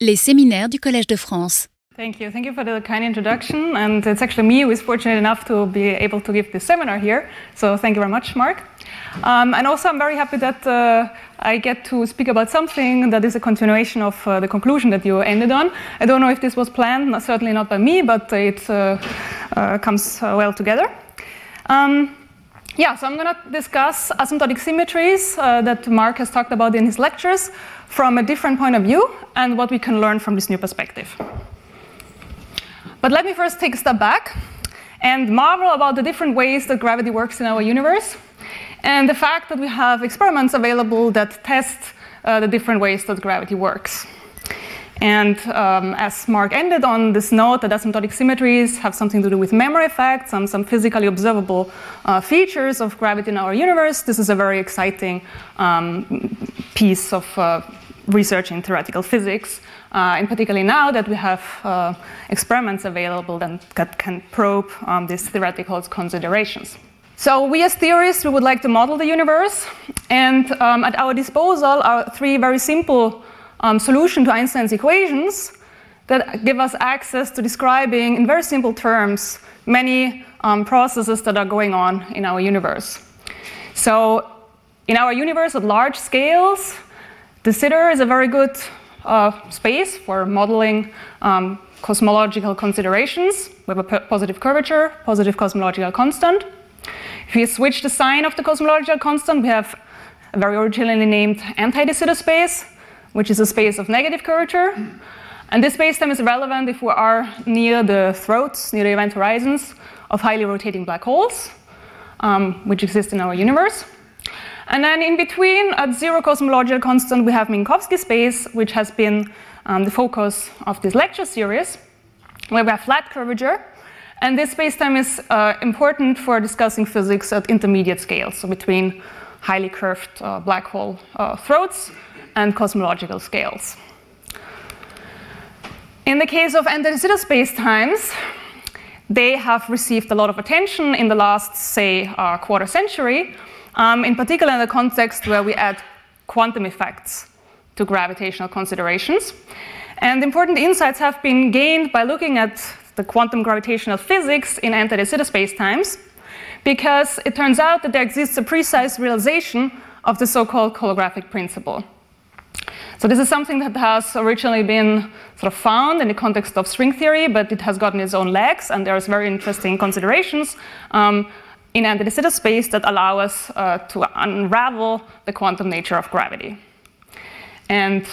Les séminaires du Collège de France. Thank you. Thank you for the kind introduction. And it's actually me who is fortunate enough to be able to give this seminar here. So thank you very much, Mark. Um, and also, I'm very happy that uh, I get to speak about something that is a continuation of uh, the conclusion that you ended on. I don't know if this was planned, certainly not by me, but it uh, uh comes uh, well together. Um, yeah, so I'm going to discuss asymptotic symmetries uh, that Marc has talked about in his lectures from a different point of view and what we can learn from this new perspective. But let me first take a step back and marvel about the different ways that gravity works in our universe and the fact that we have experiments available that test uh, the different ways that gravity works. And um, as Marc ended on this note that asymptotic symmetries have something to do with memory effects and some physically observable uh, features of gravity in our universe, this is a very exciting um, piece of uh, research in theoretical physics. Uh, and particularly now that we have uh, experiments available that can probe um, these theoretical considerations. So we as theorists, we would like to model the universe. And um, at our disposal are three very simple um, solution to Einstein's equations that give us access to describing, in very simple terms, many um, processes that are going on in our universe. So, in our universe at large scales, de Sitter is a very good uh, space for modeling um, cosmological considerations. We have a positive curvature, positive cosmological constant. If we switch the sign of the cosmological constant, we have a very originally named anti-de Sitter space which is a space of negative curvature. And this spacetime is relevant if we are near the throats, near the event horizons of highly rotating black holes, um, which exist in our universe. And then in between, at zero cosmological constant, we have Minkowski space, which has been um, the focus of this lecture series, where we have flat curvature. And this spacetime is uh, important for discussing physics at intermediate scales, so between highly curved uh, black hole uh, throats and cosmological scales. In the case of Sitter spacetimes, they have received a lot of attention in the last, say, uh, quarter century, um, in particular in the context where we add quantum effects to gravitational considerations. And important insights have been gained by looking at the quantum gravitational physics in anti-de Sitter spacetimes, because it turns out that there exists a precise realization of the so-called holographic principle. So this is something that has originally been sort of found in the context of string theory, but it has gotten its own legs, and there's very interesting considerations um, in anti-de Sitter space that allow us uh, to unravel the quantum nature of gravity. And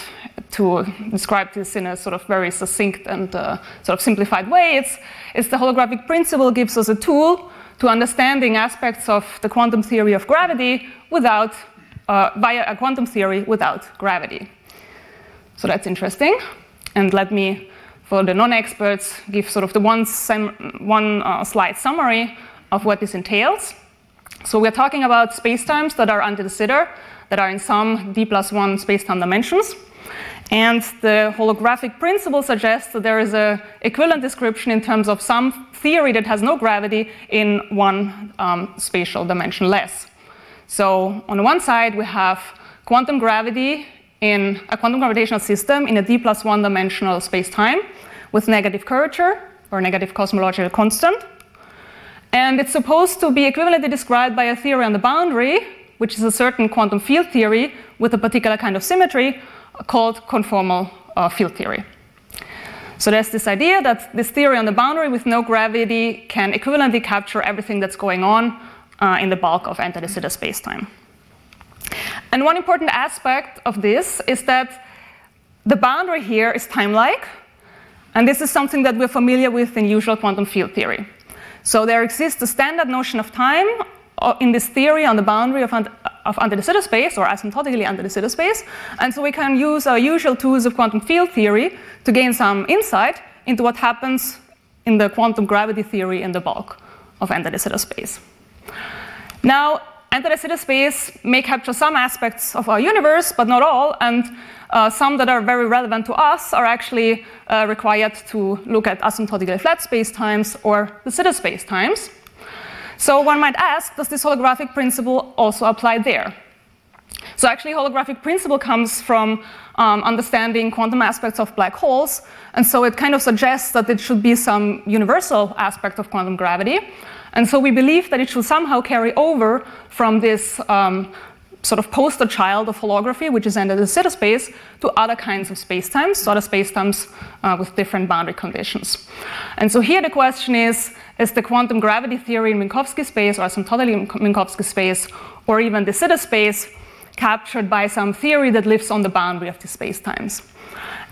to describe this in a sort of very succinct and uh, sort of simplified way, it's, it's the holographic principle gives us a tool to understanding aspects of the quantum theory of gravity without, uh, via a quantum theory without gravity. So that's interesting. And let me, for the non-experts, give sort of the one, one uh, slide summary of what this entails. So we're talking about spacetimes that are anti de Sitter, that are in some d plus one spacetime dimensions. And the holographic principle suggests that there is an equivalent description in terms of some theory that has no gravity in one um, spatial dimension less. So on the one side, we have quantum gravity in a quantum gravitational system in a d plus one dimensional space-time with negative curvature or negative cosmological constant. And it's supposed to be equivalently described by a theory on the boundary, which is a certain quantum field theory with a particular kind of symmetry called conformal uh, field theory. So there's this idea that this theory on the boundary with no gravity can equivalently capture everything that's going on uh, in the bulk of anti-de Sitter spacetime. And one important aspect of this is that the boundary here is time-like, and this is something that we're familiar with in usual quantum field theory. So there exists a standard notion of time uh, in this theory on the boundary of, of anti-de Sitter space, or asymptotically anti-de Sitter space, and so we can use our usual tools of quantum field theory to gain some insight into what happens in the quantum gravity theory in the bulk of anti-de Sitter space. Now, anti-de Sitter space may capture some aspects of our universe, but not all, and uh, some that are very relevant to us are actually uh, required to look at asymptotically flat spacetimes or de Sitter spacetimes. So one might ask, does this holographic principle also apply there? So actually, holographic principle comes from um, understanding quantum aspects of black holes. And so it kind of suggests that it should be some universal aspect of quantum gravity. And so we believe that it should somehow carry over from this um, sort of poster child of holography, which is anti-de Sitter space, to other kinds of spacetimes, other spacetimes uh, with different boundary conditions. And so here the question is is the quantum gravity theory in Minkowski space or asymptotically in Minkowski space, or even de Sitter space, captured by some theory that lives on the boundary of the spacetimes?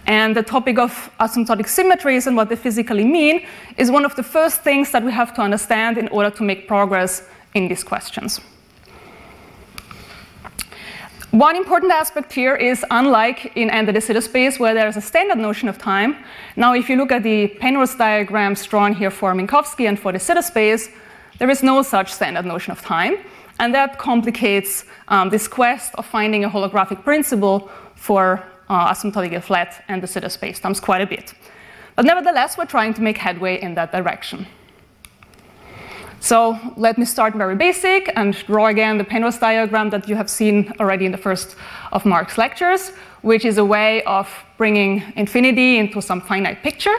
And the topic of asymptotic symmetries and what they physically mean is one of the first things that we have to understand in order to make progress in these questions. One important aspect here is unlike in the de Sitter space where there is a standard notion of time, now if you look at the Penrose diagrams drawn here for Minkowski and for de Sitter space, there is no such standard notion of time. And that complicates um, this quest of finding a holographic principle for Uh, asymptotically flat and de Sitter spacetimes quite a bit. But nevertheless, we're trying to make headway in that direction. So let me start very basic and draw again the Penrose diagram that you have seen already in the first of Marc's lectures, which is a way of bringing infinity into some finite picture,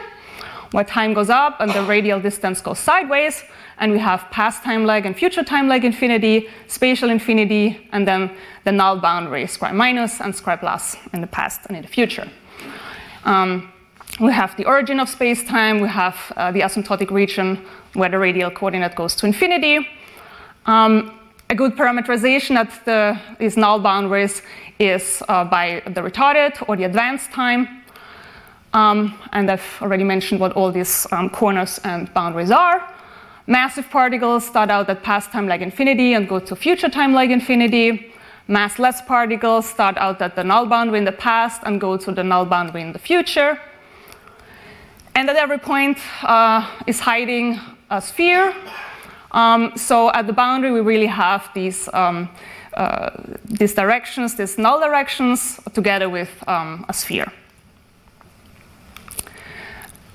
where time goes up and the radial distance goes sideways, and we have past time lag and future time lag infinity, spatial infinity, and then the null boundary, scri minus and scri plus in the past and in the future. Um, we have the origin of space-time, we have uh, the asymptotic region where the radial coordinate goes to infinity. Um, a good parameterization at the, these null boundaries is uh, by the retarded or the advanced time. Um, and I've already mentioned what all these um, corners and boundaries are. Massive particles start out at past time lag infinity and go to future time lag infinity. Massless particles start out at the null boundary in the past and go to the null boundary in the future. And at every point uh, is hiding a sphere. Um, so at the boundary, we really have these, um, uh, these directions, these null directions, together with um, a sphere.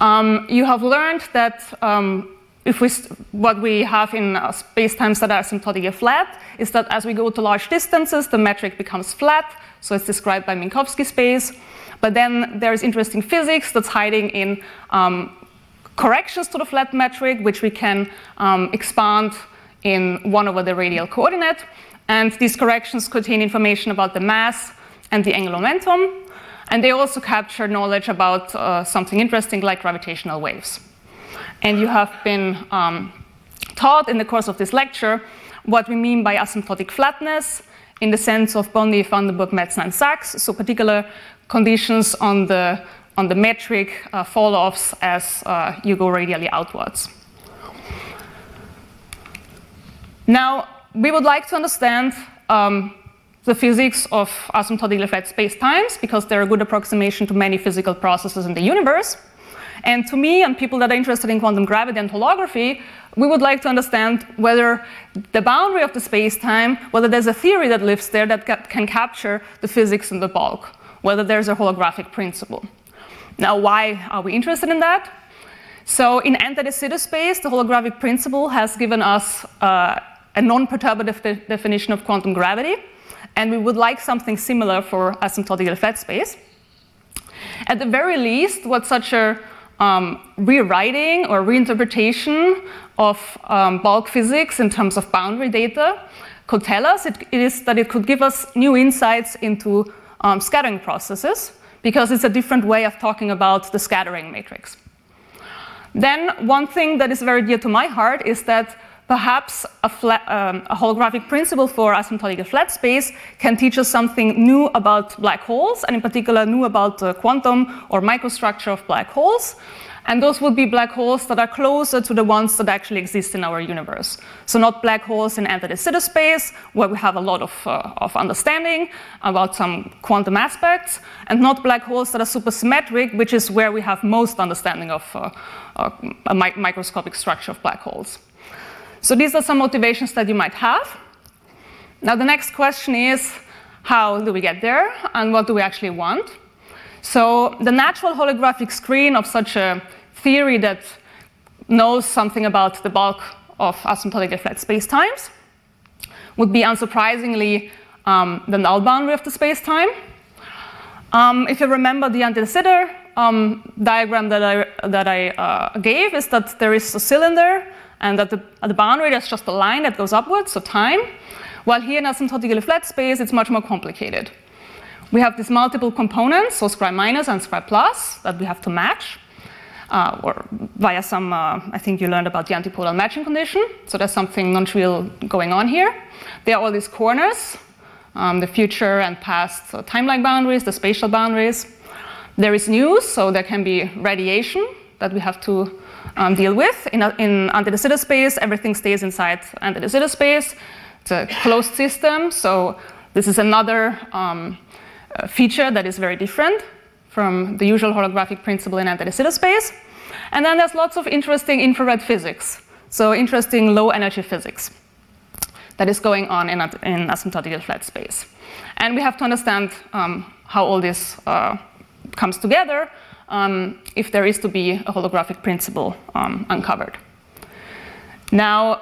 Um, you have learned that um, if we what we have in spacetimes that are asymptotically flat is that as we go to large distances, the metric becomes flat. So it's described by Minkowski space. But then there's interesting physics that's hiding in um, corrections to the flat metric, which we can um, expand in 1 over the radial coordinate. And these corrections contain information about the mass and the angular momentum. And they also capture knowledge about uh, something interesting like gravitational waves. And you have been um, taught in the course of this lecture what we mean by asymptotic flatness in the sense of Bondi, van der Burg, Metzner, and Sachs, so particular conditions on the, on the metric uh, fall offs as uh, you go radially outwards. Now, we would like to understand um, the physics of asymptotically flat spacetimes because they're a good approximation to many physical processes in the universe. And to me and people that are interested in quantum gravity and holography, we would like to understand whether the boundary of the space-time, whether there's a theory that lives there that ca- can capture the physics in the bulk, whether there's a holographic principle. Now, why are we interested in that? So, in anti-de Sitter space, the holographic principle has given us uh, a non-perturbative de- definition of quantum gravity, and we would like something similar for asymptotically flat space. At the very least, what such a um, rewriting or reinterpretation of um, bulk physics in terms of boundary data could tell us it, it is that it could give us new insights into um, scattering processes because it's a different way of talking about the scattering matrix. Then, one thing that is very dear to my heart is that perhaps a, flat, um, a, holographic principle for asymptotic flat space can teach us something new about black holes, and in particular, new about the quantum or microstructure of black holes. And those would be black holes that are closer to the ones that actually exist in our universe. So, not black holes in anti de Sitter space, where we have a lot of, uh, of understanding about some quantum aspects, and not black holes that are supersymmetric, which is where we have most understanding of uh, uh, a mi- microscopic structure of black holes. So, these are some motivations that you might have. Now, the next question is how do we get there, and what do we actually want? So the natural holographic screen of such a theory that knows something about the bulk of asymptotically flat spacetimes would be unsurprisingly um, the null boundary of the spacetime. Um, if you remember the Sitter um, diagram that I, that I uh, gave, is that there is a cylinder and that the, the boundary there's just a line that goes upwards, so time. While here in asymptotically flat space, it's much more complicated. We have these multiple components, so scri minus and scri plus, that we have to match. Uh, or via some, uh, I think you learned about the antipodal matching condition. So there's something non-trivial going on here. There are all these corners, um, the future and past uh, timeline boundaries, the spatial boundaries. There is news, so there can be radiation that we have to um, deal with. In, in anti-de Sitter space, everything stays inside anti-de Sitter space. It's a closed system, so this is another um, uh, feature that is very different from the usual holographic principle in anti-de Sitter space. And then there's lots of interesting infrared physics, so interesting low energy physics that is going on in, in asymptotically flat space. And we have to understand um, how all this uh, comes together um, if there is to be a holographic principle um, uncovered. Now,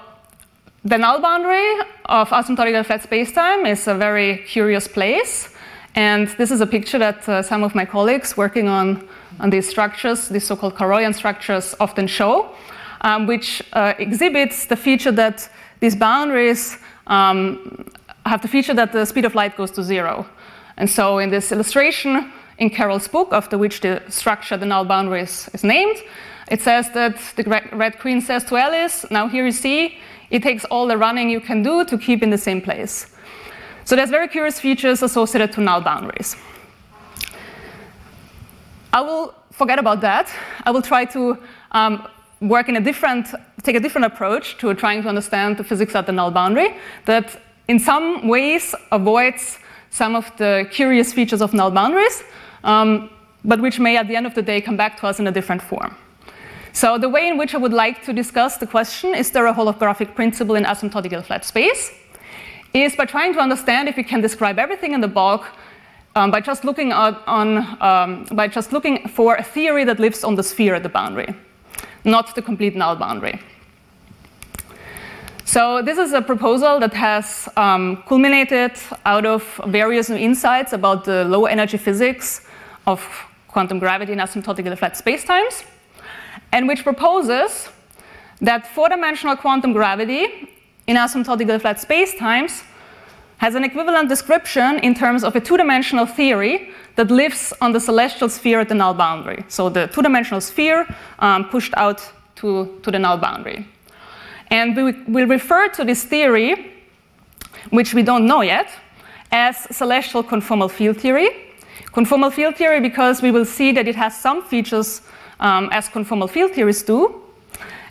the null boundary of asymptotically flat spacetime is a very curious place. And this is a picture that uh, some of my colleagues working on, on these structures, these so-called Carrollian structures, often show, um, which uh, exhibits the feature that these boundaries um, have the feature that the speed of light goes to zero. And so in this illustration in Carroll's book, after which the structure, the null boundary is, is named, it says that the red queen says to Alice, now here you see, it takes all the running you can do to keep in the same place. So there's very curious features associated to null boundaries. I will forget about that. I will try to um, work in a different, take a different approach to trying to understand the physics at the null boundary that in some ways avoids some of the curious features of null boundaries, um, but which may at the end of the day come back to us in a different form. So the way in which I would like to discuss the question, is there a holographic principle in asymptotically flat space? is by trying to understand if we can describe everything in the bulk um, by just looking at, on um, by just looking for a theory that lives on the sphere at the boundary, not the complete null boundary. So this is a proposal that has um, culminated out of various insights about the low energy physics of quantum gravity in asymptotically flat spacetimes, and which proposes that four-dimensional quantum gravity in asymptotically flat spacetimes has an equivalent description in terms of a two-dimensional theory that lives on the celestial sphere at the null boundary. So the two-dimensional sphere um, pushed out to, to the null boundary. And we will refer to this theory, which we don't know yet, as celestial conformal field theory. Conformal field theory because we will see that it has some features um, as conformal field theories do,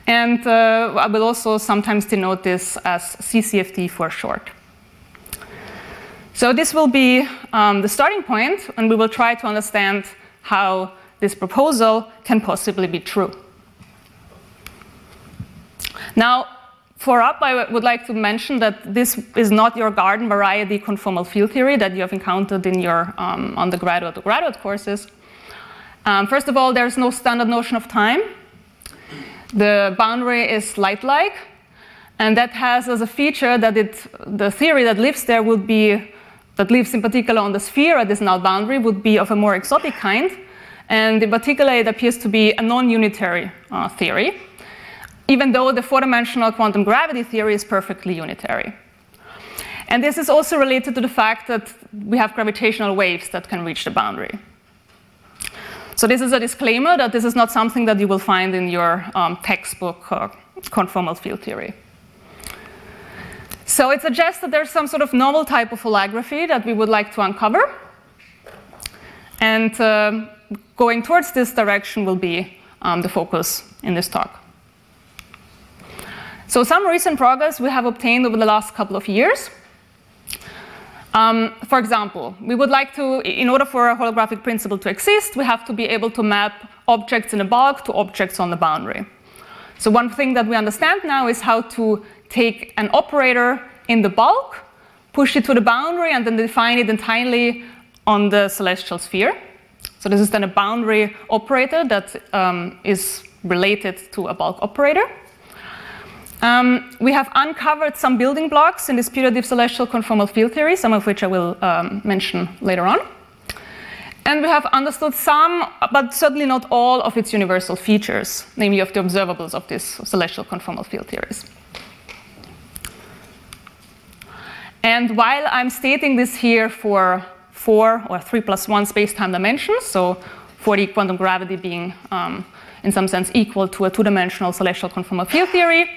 and uh, I will also sometimes denote this as CCFT for short. So this will be um, the starting point, and we will try to understand how this proposal can possibly be true. Now, for up, I would like to mention that this is not your garden variety conformal field theory that you have encountered in your um, undergraduate or graduate courses. Um, first of all, there's no standard notion of time. The boundary is light-like, and that has as a feature that it, the theory that lives there would be, that lives in particular on the sphere at this null boundary, would be of a more exotic kind. And in particular, it appears to be a non-unitary uh, theory, even though the four-dimensional quantum gravity theory is perfectly unitary. And this is also related to the fact that we have gravitational waves that can reach the boundary. So this is a disclaimer that this is not something that you will find in your um, textbook uh, conformal field theory. So it suggests that there's some sort of novel type of holography that we would like to uncover. And uh, going towards this direction will be um, the focus in this talk. So some recent progress we have obtained over the last couple of years um, for example, we would like to, in order for a holographic principle to exist, we have to be able to map objects in a bulk to objects on the boundary. So one thing that we understand now is how to take an operator in the bulk, push it to the boundary, and then define it entirely on the celestial sphere. So this is then a boundary operator that um, is related to a bulk operator. Um, we have uncovered some building blocks in this putative celestial conformal field theory, some of which I will um, mention later on. And we have understood some, but certainly not all, of its universal features, namely of the observables of these celestial conformal field theories. And while I'm stating this here for four or three plus one space-time dimensions, so for the quantum gravity being um, in some sense equal to a two-dimensional celestial conformal field theory,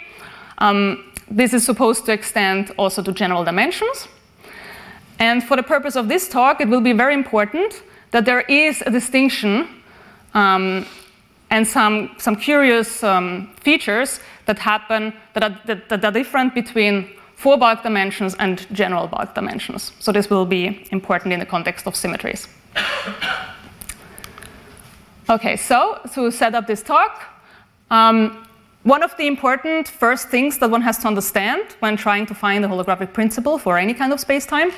um, this is supposed to extend also to general dimensions. And for the purpose of this talk, it will be very important that there is a distinction um, and some, some curious um, features that happen that are, that, that are different between four bulk dimensions and general bulk dimensions. So this will be important in the context of symmetries. Okay, so to set up this talk, um, one of the important first things that one has to understand when trying to find the holographic principle for any kind of space-time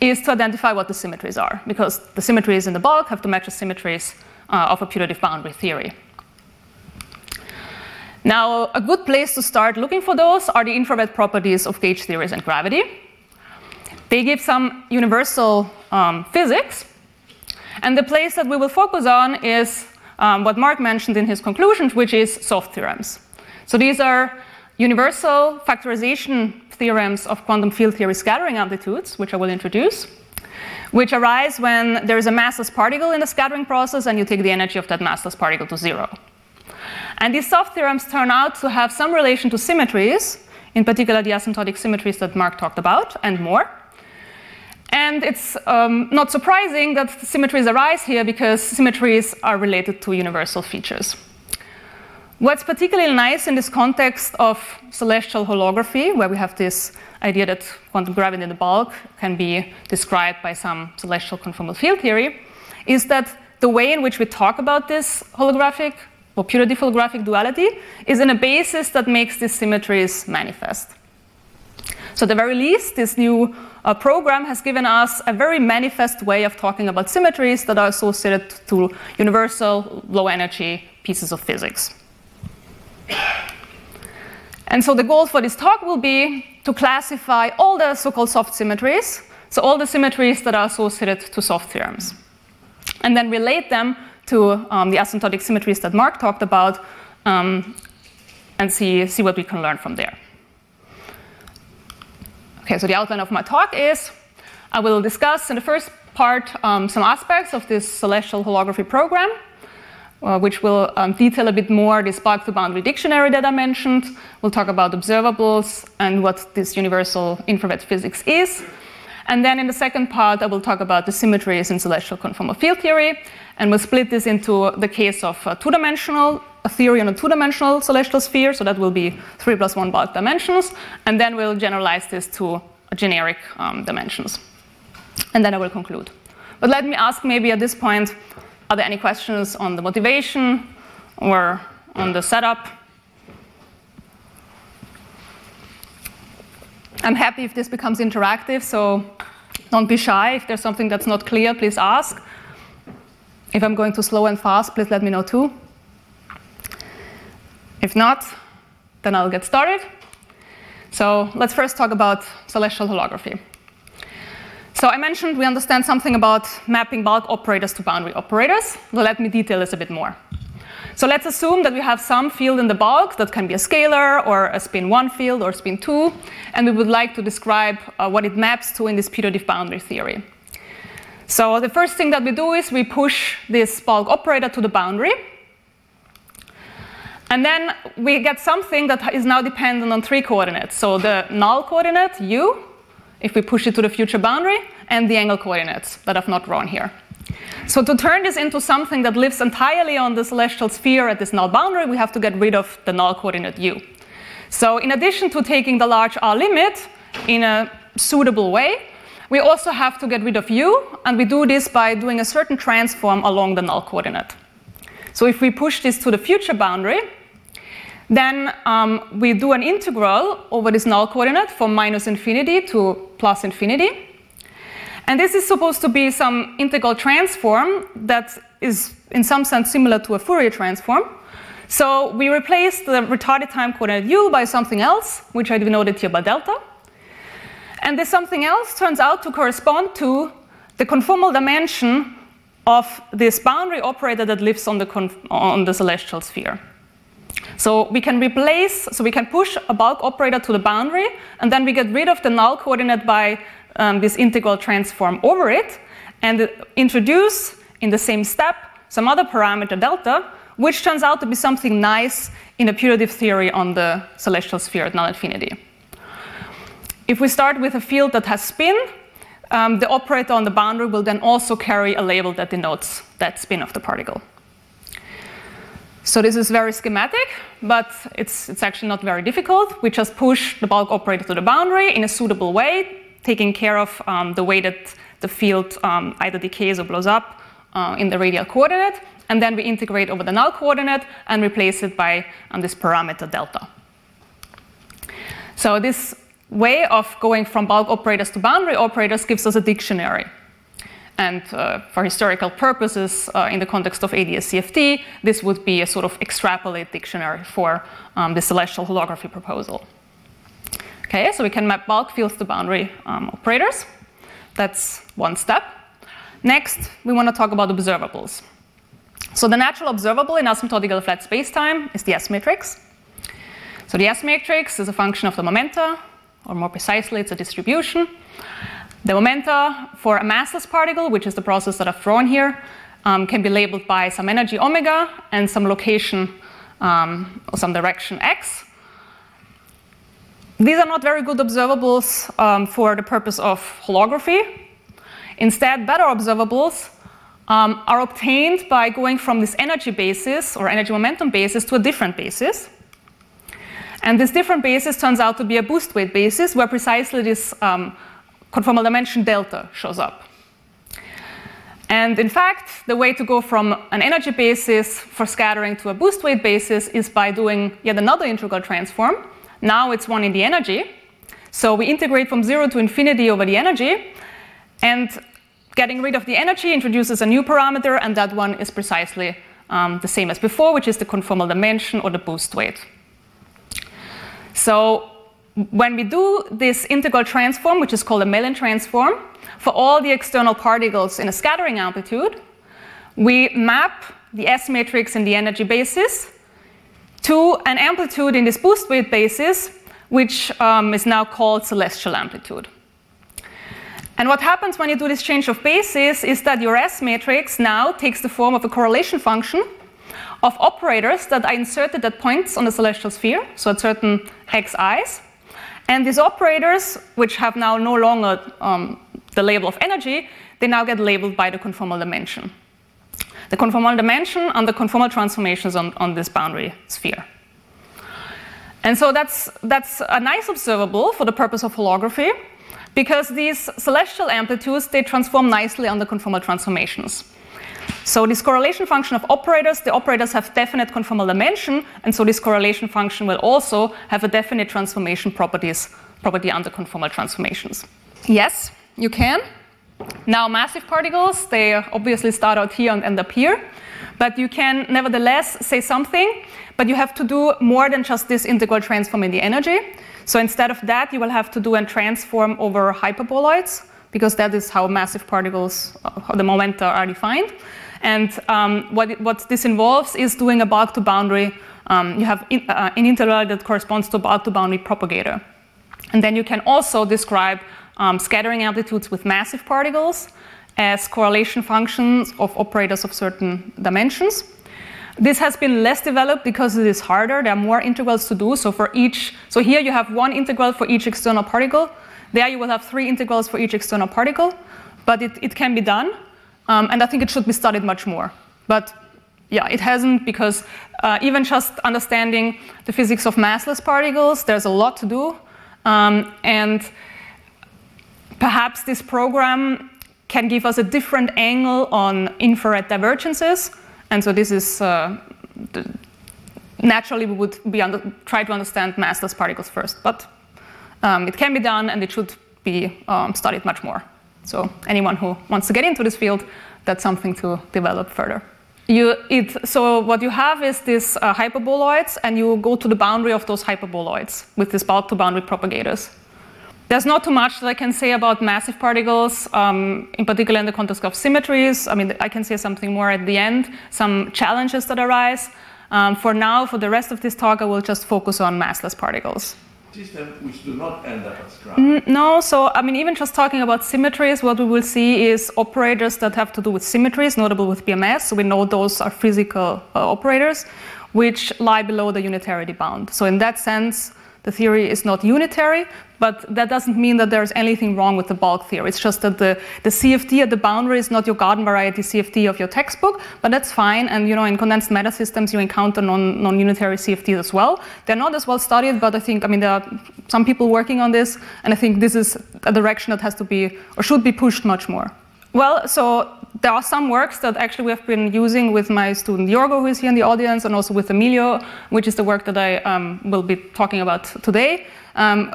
is to identify what the symmetries are, because the symmetries in the bulk have to match the symmetries uh, of a putative boundary theory. Now, a good place to start looking for those are the infrared properties of gauge theories and gravity. They give some universal um, physics, and the place that we will focus on is um, what Marc mentioned in his conclusions, which is soft theorems. So these are universal factorization theorems of quantum field theory scattering amplitudes, which I will introduce, which arise when there is a massless particle in the scattering process and you take the energy of that massless particle to zero. And these soft theorems turn out to have some relation to symmetries, in particular the asymptotic symmetries that Marc talked about, and more. And it's um, not surprising that symmetries arise here because symmetries are related to universal features. What's particularly nice in this context of celestial holography, where we have this idea that quantum gravity in the bulk can be described by some celestial conformal field theory, is that the way in which we talk about this holographic or pure holographic duality is in a basis that makes these symmetries manifest. So, at the very least, this new uh, program has given us a very manifest way of talking about symmetries that are associated to universal low energy pieces of physics. And so, the goal for this talk will be to classify all the so called soft symmetries, so all the symmetries that are associated to soft theorems, and then relate them to um, the asymptotic symmetries that Marc talked about um, and see, see what we can learn from there. Okay, so the outline of my talk is I will discuss in the first part um, some aspects of this celestial holography program, uh, which will um, detail a bit more this bulk to boundary dictionary that I mentioned. We'll talk about observables and what this universal infrared physics is. And then in the second part, I will talk about the symmetries in celestial conformal field theory, and we'll split this into the case of a two-dimensional, a theory on a two-dimensional celestial sphere, so that will be three plus one bulk dimensions, and then we'll generalize this to generic um, dimensions. And then I will conclude. But let me ask maybe at this point, are there any questions on the motivation or on the setup? I'm happy if this becomes interactive, so don't be shy. If there's something that's not clear, please ask. If I'm going too slow and fast, please let me know too. If not, then I'll get started. So let's first talk about celestial holography. So I mentioned we understand something about mapping bulk operators to boundary operators. Let me detail this a bit more. So let's assume that we have some field in the bulk that can be a scalar or a spin 1 field or spin 2, and we would like to describe uh, what it maps to in this putative boundary theory. So the first thing that we do is we push this bulk operator to the boundary. And then we get something that is now dependent on three coordinates. So the null coordinate, u, if we push it to the future boundary, and the angle coordinates that I've not drawn here. So to turn this into something that lives entirely on the celestial sphere at this null boundary, we have to get rid of the null coordinate u. So in addition to taking the large R limit in a suitable way, we also have to get rid of u, and we do this by doing a certain transform along the null coordinate. So if we push this to the future boundary, then um, we do an integral over this null coordinate from minus infinity to plus infinity. And this is supposed to be some integral transform that is, in some sense, similar to a Fourier transform. So we replace the retarded time coordinate u by something else, which I denoted here by delta. And this something else turns out to correspond to the conformal dimension of this boundary operator that lives on the, on the celestial sphere. So we can replace, so we can push a bulk operator to the boundary, and then we get rid of the null coordinate by um, this integral transform over it, and introduce in the same step some other parameter delta, which turns out to be something nice in a putative theory on the celestial sphere at null infinity. If we start with a field that has spin, um, the operator on the boundary will then also carry a label that denotes that spin of the particle. So this is very schematic, but it's, it's actually not very difficult. We just push the bulk operator to the boundary in a suitable way, taking care of um, the way that the field um, either decays or blows up uh, in the radial coordinate, and then we integrate over the null coordinate and replace it by um, this parameter delta. So this way of going from bulk operators to boundary operators gives us a dictionary. And uh, for historical purposes, uh, in the context of ADS-CFT, this would be a sort of extrapolate dictionary for um, the celestial holography proposal. Okay, so we can map bulk fields to boundary um, operators. That's one step. Next, we want to talk about observables. So the natural observable in asymptotically flat spacetime is the S matrix. So the S matrix is a function of the momenta, or more precisely, it's a distribution. The momenta for a massless particle, which is the process that I've drawn here, um, can be labeled by some energy omega and some location um, or some direction x. These are not very good observables um, for the purpose of holography. Instead, better observables um, are obtained by going from this energy basis or energy momentum basis to a different basis. And this different basis turns out to be a boost weight basis where precisely this um, conformal dimension delta shows up. And in fact, the way to go from an energy basis for scattering to a boost weight basis is by doing yet another integral transform. Now it's one in the energy. So we integrate from zero to infinity over the energy. And getting rid of the energy introduces a new parameter, and that one is precisely um, the same as before, which is the conformal dimension or the boost weight. So when we do this integral transform, which is called a Mellin transform, for all the external particles in a scattering amplitude, we map the S matrix in the energy basis to an amplitude in this boost weight basis, which um, is now called celestial amplitude. And what happens when you do this change of basis is that your S matrix now takes the form of a correlation function of operators that are inserted at points on the celestial sphere, so at certain xi's, and these operators, which have now no longer um, the label of energy, they now get labeled by the conformal dimension. The conformal dimension and the conformal transformations on, on this boundary sphere. And so that's, that's a nice observable for the purpose of holography, because these celestial amplitudes, they transform nicely on the conformal transformations. So this correlation function of operators, the operators have definite conformal dimension, and so this correlation function will also have a definite transformation properties, property under conformal transformations. Yes, you can. Now massive particles, they obviously start out here and end up here, but you can nevertheless say something, but you have to do more than just this integral transform in the energy. So instead of that, you will have to do a transform over hyperboloids, because that is how massive particles, how the momenta are defined. And um, what, what, this involves is doing a bulk to boundary. Um, you have in, uh, an integral that corresponds to a bulk to boundary propagator. And then you can also describe um, scattering amplitudes with massive particles as correlation functions of operators of certain dimensions. This has been less developed because it is harder. There are more integrals to do. So for each, so here you have one integral for each external particle. There you will have three integrals for each external particle, but it, it can be done. Um, and I think it should be studied much more. But yeah, it hasn't because uh, even just understanding the physics of massless particles, there's a lot to do. Um, and perhaps this program can give us a different angle on infrared divergences. And so this is uh, naturally we would be under, try to understand massless particles first, but um, it can be done and it should be um, studied much more. So anyone who wants to get into this field, that's something to develop further. You, it, so what you have is these uh, hyperboloids, and you go to the boundary of those hyperboloids with these bulk to boundary propagators. there's not too much that I can say about massive particles, um, in particular in the context of symmetries. I mean, I can say something more at the end, some challenges that arise. Um, for now, for the rest of this talk, I will just focus on massless particles. Which do not end up as ground. No, so I mean, even just talking about symmetries, what we will see is operators that have to do with symmetries, notable with BMS. So we know those are physical uh, operators, which lie below the unitarity bound. So in that sense, the theory is not unitary, but that doesn't mean that there's anything wrong with the bulk theory. It's just that the, the CFT at the boundary is not your garden variety CFT of your textbook, but that's fine. And you know, in condensed matter systems, you encounter non, non-unitary CFTs as well. They're not as well studied, but I think, I mean, there are some people working on this, and I think this is a direction that has to be, or should be pushed much more. Well, so there are some works that actually we have been using with my student Yorgo, who is here in the audience, and also with Emilio, which is the work that I um, will be talking about today, um,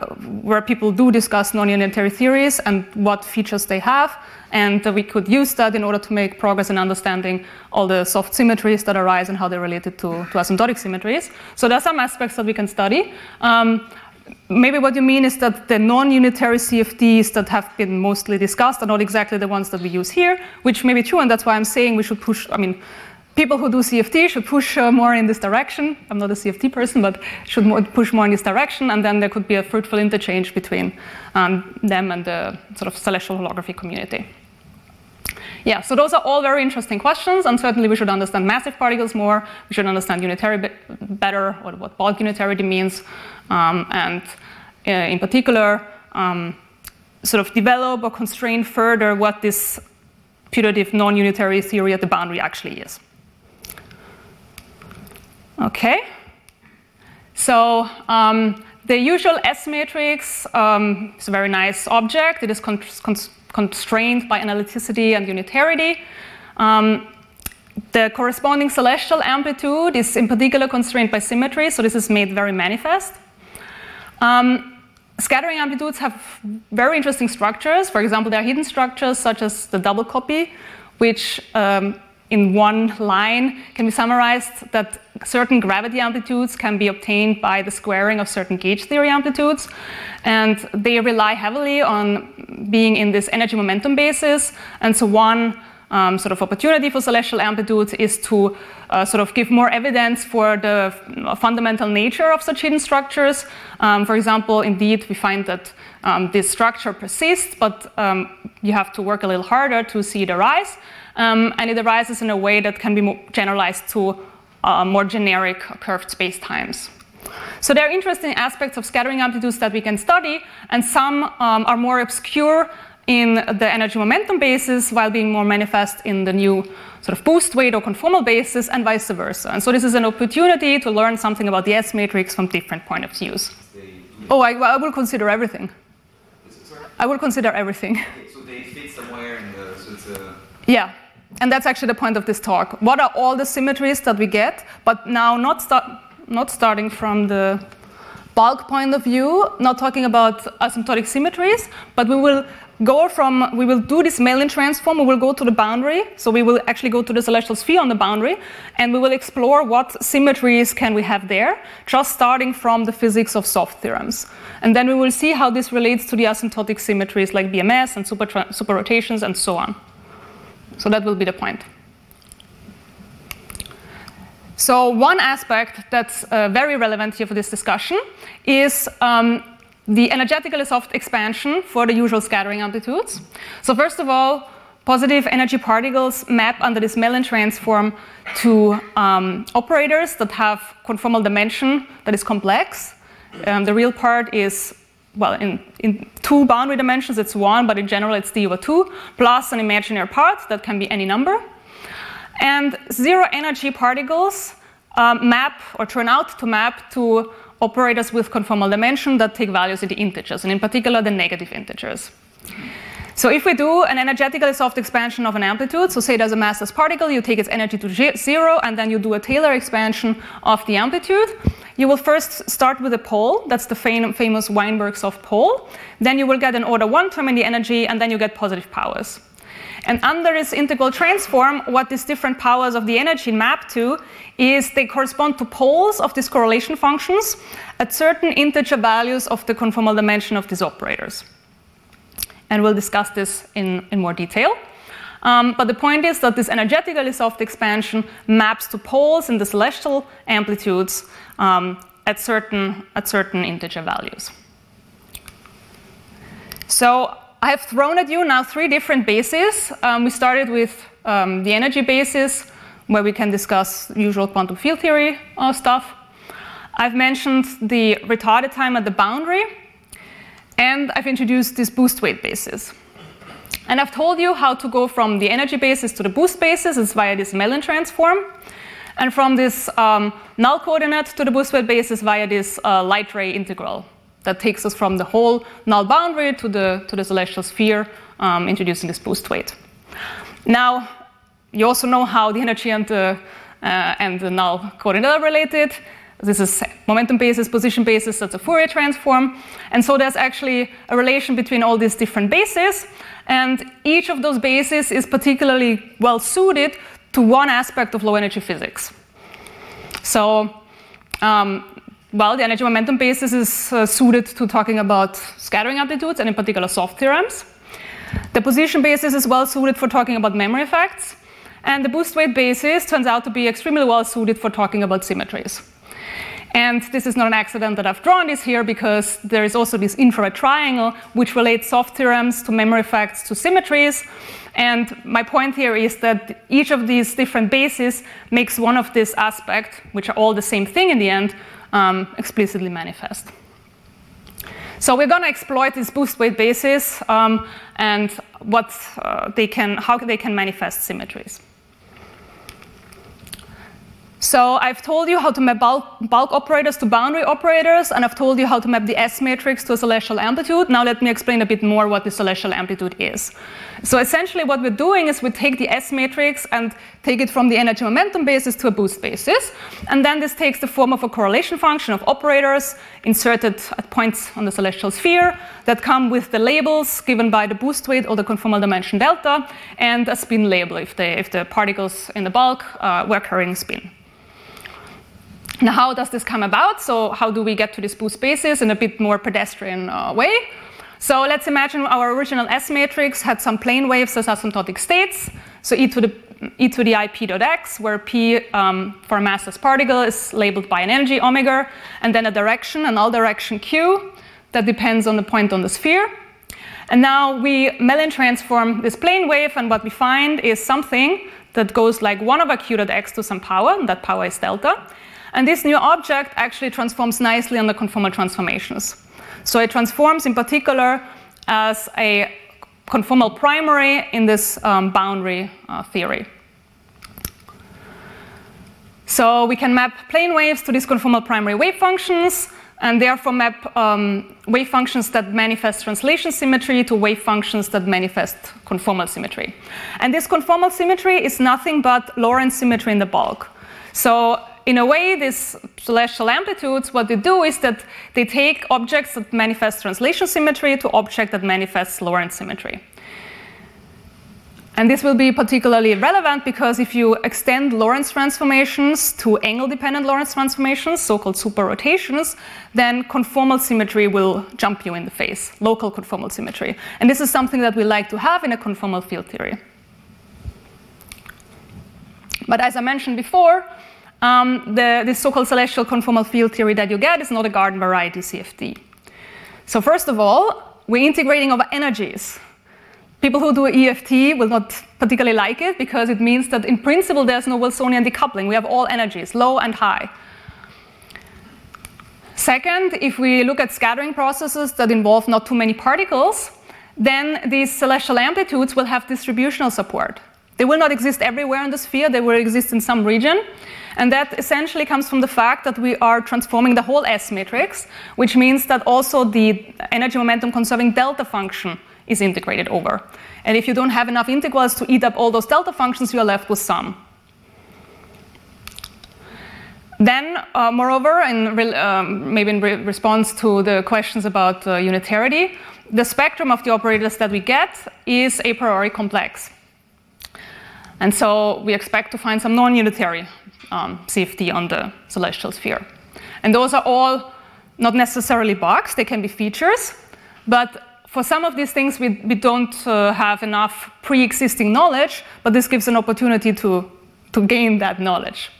where people do discuss non-unitary theories and what features they have. And we could use that in order to make progress in understanding all the soft symmetries that arise and how they're related to, to asymptotic symmetries. So there are some aspects that we can study. Um, maybe what you mean is that the non-unitary CFTs that have been mostly discussed are not exactly the ones that we use here, which may be true, and that's why I'm saying we should push, I mean, people who do CFT should push uh, more in this direction. I'm not a CFT person, but should more, push more in this direction, and then there could be a fruitful interchange between um, them and the sort of celestial holography community. Yeah, so those are all very interesting questions, and certainly we should understand massive particles more. We should understand unitary better, or what bulk unitarity means, um, and uh, in particular, um, sort of develop or constrain further what this putative non-unitary theory at the boundary actually is. Okay, so um, the usual S matrix um, is a very nice object. It is con- con- constrained by analyticity and unitarity. Um, the corresponding celestial amplitude is in particular constrained by symmetry, so this is made very manifest. Um, scattering amplitudes have very interesting structures. For example, there are hidden structures such as the double copy, which um, in one line can be summarized that certain gravity amplitudes can be obtained by the squaring of certain gauge theory amplitudes. And they rely heavily on being in this energy momentum basis. And so, one um, sort of opportunity for celestial amplitudes is to uh, sort of give more evidence for the fundamental nature of such hidden structures. Um, for example, indeed, we find that um, this structure persists, but um, you have to work a little harder to see it arise. Um, and it arises in a way that can be generalized to uh, more generic curved spacetimes. So there are interesting aspects of scattering amplitudes that we can study, and some um, are more obscure in the energy momentum basis while being more manifest in the new sort of boost weight or conformal basis and vice versa. And so this is an opportunity to learn something about the S matrix from different point of views. Oh, I, well, I will consider everything. I will consider everything. Okay, so they fit somewhere in the, so it's a... Yeah, and that's actually the point of this talk. What are all the symmetries that we get? But now not, start, not starting from the bulk point of view, not talking about asymptotic symmetries, but we will go from, we will do this Mellin transform, we will go to the boundary, so we will actually go to the celestial sphere on the boundary, and we will explore what symmetries can we have there, just starting from the physics of soft theorems. And then we will see how this relates to the asymptotic symmetries like BMS and super, super rotations and so on. So that will be the point. So one aspect that's uh, very relevant here for this discussion is um, the energetically soft expansion for the usual scattering amplitudes. So first of all, positive energy particles map under this Mellin transform to um, operators that have conformal dimension that is complex. Um, the real part is well, in, in two boundary dimensions, it's one, but in general, it's d over two, plus an imaginary part that can be any number. And zero energy particles um, map or turn out to map to operators with conformal dimension that take values in the integers, and in particular, the negative integers. So if we do an energetically soft expansion of an amplitude, so say there's a massless particle, you take its energy to zero, and then you do a Taylor expansion of the amplitude, you will first start with a pole, that's the fam- famous Weinberg soft pole. Then you will get an order one term in the energy, and then you get positive powers. And under this integral transform, what these different powers of the energy map to is they correspond to poles of these correlation functions at certain integer values of the conformal dimension of these operators. And we'll discuss this in, in more detail. Um, but the point is that this energetically soft expansion maps to poles in the celestial amplitudes um, at, certain, at certain integer values. So I have thrown at you now three different bases. Um, we started with um, the energy basis, where we can discuss usual quantum field theory uh, stuff. I've mentioned the retarded time at the boundary, and I've introduced this boost weight basis. And I've told you how to go from the energy basis to the boost basis is via this Mellin transform, and from this um, null coordinate to the boost weight basis via this uh, light ray integral that takes us from the whole null boundary to the, to the celestial sphere, um, introducing this boost weight. Now, you also know how the energy and the, uh, and the null coordinate are related. This is momentum basis, position basis, that's a Fourier transform. And so there's actually a relation between all these different bases. And each of those bases is particularly well suited to one aspect of low energy physics. So, um, well, the energy momentum basis is uh, suited to talking about scattering amplitudes and in particular soft theorems. The position basis is well suited for talking about memory effects. And the boost weight basis turns out to be extremely well suited for talking about symmetries. And this is not an accident that I've drawn this here because there is also this infrared triangle which relates soft theorems to memory effects to symmetries. And my point here is that each of these different bases makes one of these aspects, which are all the same thing in the end, um, explicitly manifest. So we're going to exploit this boost weight basis um, and what uh, they can, how they can manifest symmetries. So I've told you how to map bulk, bulk, operators to boundary operators, and I've told you how to map the S matrix to a celestial amplitude. Now let me explain a bit more what the celestial amplitude is. So essentially what we're doing is we take the S matrix and take it from the energy momentum basis to a boost basis, and then this takes the form of a correlation function of operators inserted at points on the celestial sphere that come with the labels given by the boost weight or the conformal dimension delta, and a spin label if, if the particles in the bulk uh, were carrying spin. Now, how does this come about? So, how do we get to this boost basis in a bit more pedestrian uh, way? So, let's imagine our original S matrix had some plane waves as asymptotic states. So, e to the e to the i p dot x, where p um, for a massless particle is labeled by an energy omega, and then a direction, a null direction q that depends on the point on the sphere. And now we Mellin transform this plane wave, and what we find is something that goes like 1 over q dot x to some power, and that power is delta. And this new object actually transforms nicely under conformal transformations. So it transforms in particular as a conformal primary in this um, boundary uh, theory. So we can map plane waves to these conformal primary wave functions, and therefore map um, wave functions that manifest translation symmetry to wave functions that manifest conformal symmetry. And this conformal symmetry is nothing but Lorentz symmetry in the bulk. So in a way, these celestial amplitudes, what they do is that they take objects that manifest translation symmetry to objects that manifest Lorentz symmetry. And this will be particularly relevant because if you extend Lorentz transformations to angle-dependent Lorentz transformations, so-called super rotations, then conformal symmetry will jump you in the face, local conformal symmetry. And this is something that we like to have in a conformal field theory. But as I mentioned before, um, the, this so-called celestial conformal field theory that you get is not a garden variety CFT. So first of all, we're integrating over energies. People who do EFT will not particularly like it because it means that in principle there's no Wilsonian decoupling. We have all energies, low and high. Second, if we look at scattering processes that involve not too many particles, then these celestial amplitudes will have distributional support. They will not exist everywhere in the sphere, they will exist in some region. And that essentially comes from the fact that we are transforming the whole S matrix, which means that also the energy momentum conserving delta function is integrated over. And if you don't have enough integrals to eat up all those delta functions, you are left with some. Then, uh, moreover, in re- um, maybe in re- response to the questions about uh, unitarity, the spectrum of the operators that we get is a priori complex. And so we expect to find some non-unitary um, CFT on the celestial sphere. And those are all not necessarily bugs, they can be features, but for some of these things, we, we don't uh, have enough pre existing knowledge, but this gives an opportunity to, to gain that knowledge.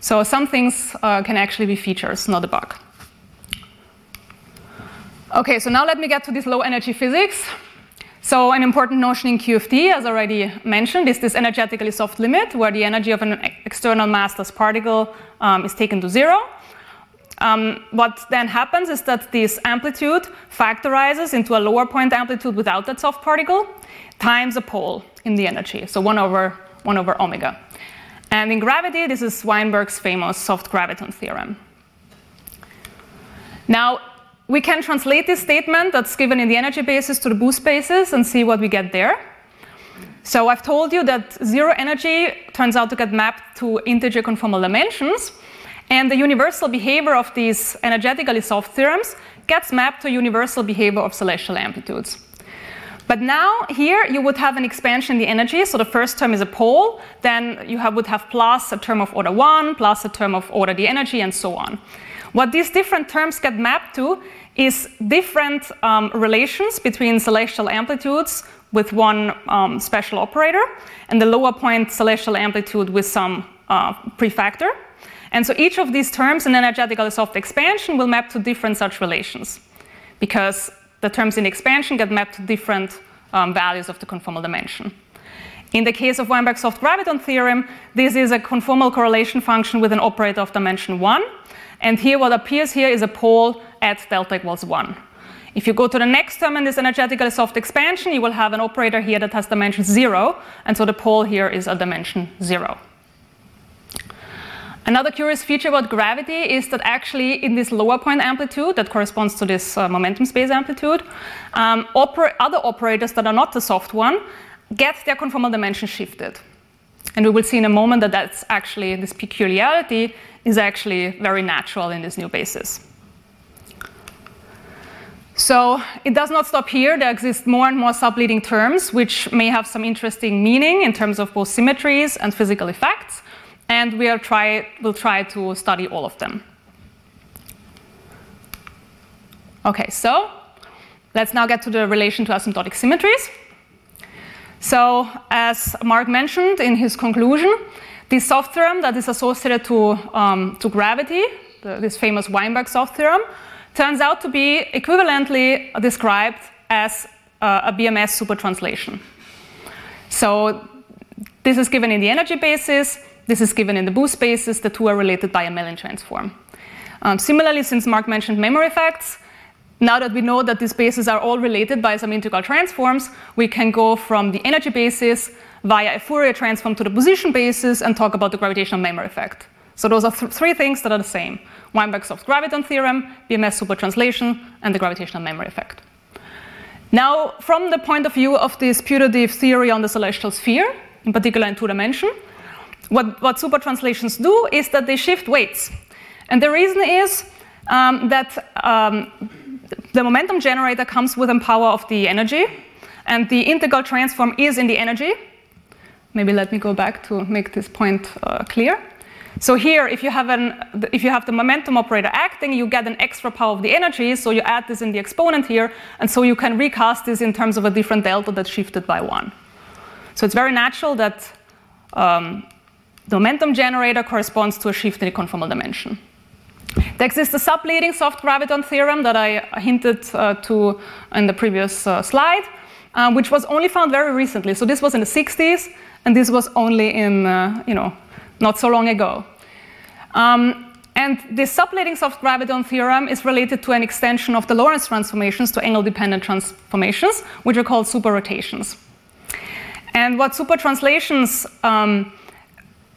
So some things uh, can actually be features, not a bug. Okay, so now let me get to this low energy physics. So an important notion in QFT, as already mentioned, is this energetically soft limit, where the energy of an external massless particle um, is taken to zero. Um, what then happens is that this amplitude factorizes into a lower point amplitude without that soft particle times a pole in the energy, so 1 over, 1 over omega. And in gravity, this is Weinberg's famous soft graviton theorem. Now, we can translate this statement that's given in the energy basis to the boost basis and see what we get there. So I've told you that zero energy turns out to get mapped to integer conformal dimensions. And the universal behavior of these energetically soft theorems gets mapped to universal behavior of celestial amplitudes. But now here you would have an expansion in the energy. So the first term is a pole, then you have, would have plus a term of order 1, plus a term of order the energy, and so on. What these different terms get mapped to is different um, relations between celestial amplitudes with one um, special operator and the lower point celestial amplitude with some uh, prefactor. And so each of these terms in energetically soft expansion will map to different such relations because the terms in expansion get mapped to different um, values of the conformal dimension. In the case of Weinberg's soft graviton theorem, this is a conformal correlation function with an operator of dimension 1. And here, what appears here is a pole at delta equals 1. If you go to the next term in this energetically soft expansion, you will have an operator here that has dimension 0. And so the pole here is a dimension 0. Another curious feature about gravity is that actually in this lower point amplitude that corresponds to this uh, momentum space amplitude, um, oper other operators that are not the soft one get their conformal dimension shifted. And we will see in a moment that that's actually, this peculiarity is actually very natural in this new basis. So it does not stop here. There exist more and more subleading terms, which may have some interesting meaning in terms of both symmetries and physical effects and we'll try, we'll try to study all of them. Okay, so let's now get to the relation to asymptotic symmetries. So, as Marc mentioned in his conclusion, this soft theorem that is associated to, um, to gravity, the, this famous Weinberg soft theorem, turns out to be equivalently described as uh, a BMS supertranslation. So, this is given in the energy basis. This is given in the boost basis. The two are related by a Mellin transform. Um, similarly, since Marc mentioned memory effects, now that we know that these bases are all related by some integral transforms, we can go from the energy basis via a Fourier transform to the position basis and talk about the gravitational memory effect. So those are th three things that are the same. Weinberg's graviton theorem, BMS supertranslation, and the gravitational memory effect. Now, from the point of view of this putative theory on the celestial sphere, in particular in two dimension, what, what super translations do is that they shift weights. And the reason is um, that um, the momentum generator comes with within power of the energy, and the integral transform is in the energy. Maybe let me go back to make this point uh, clear. So here, if you, have an, if you have the momentum operator acting, you get an extra power of the energy, so you add this in the exponent here, and so you can recast this in terms of a different delta that's shifted by one. So it's very natural that um, the momentum generator corresponds to a shift in the conformal dimension. There exists a subleading soft graviton theorem that I hinted uh, to in the previous uh, slide, uh, which was only found very recently. So this was in the 60s, and this was only in, uh, you know, not so long ago. Um, and the subleading soft graviton theorem is related to an extension of the Lorentz transformations to angle-dependent transformations, which are called superrotations. And what supertranslations um,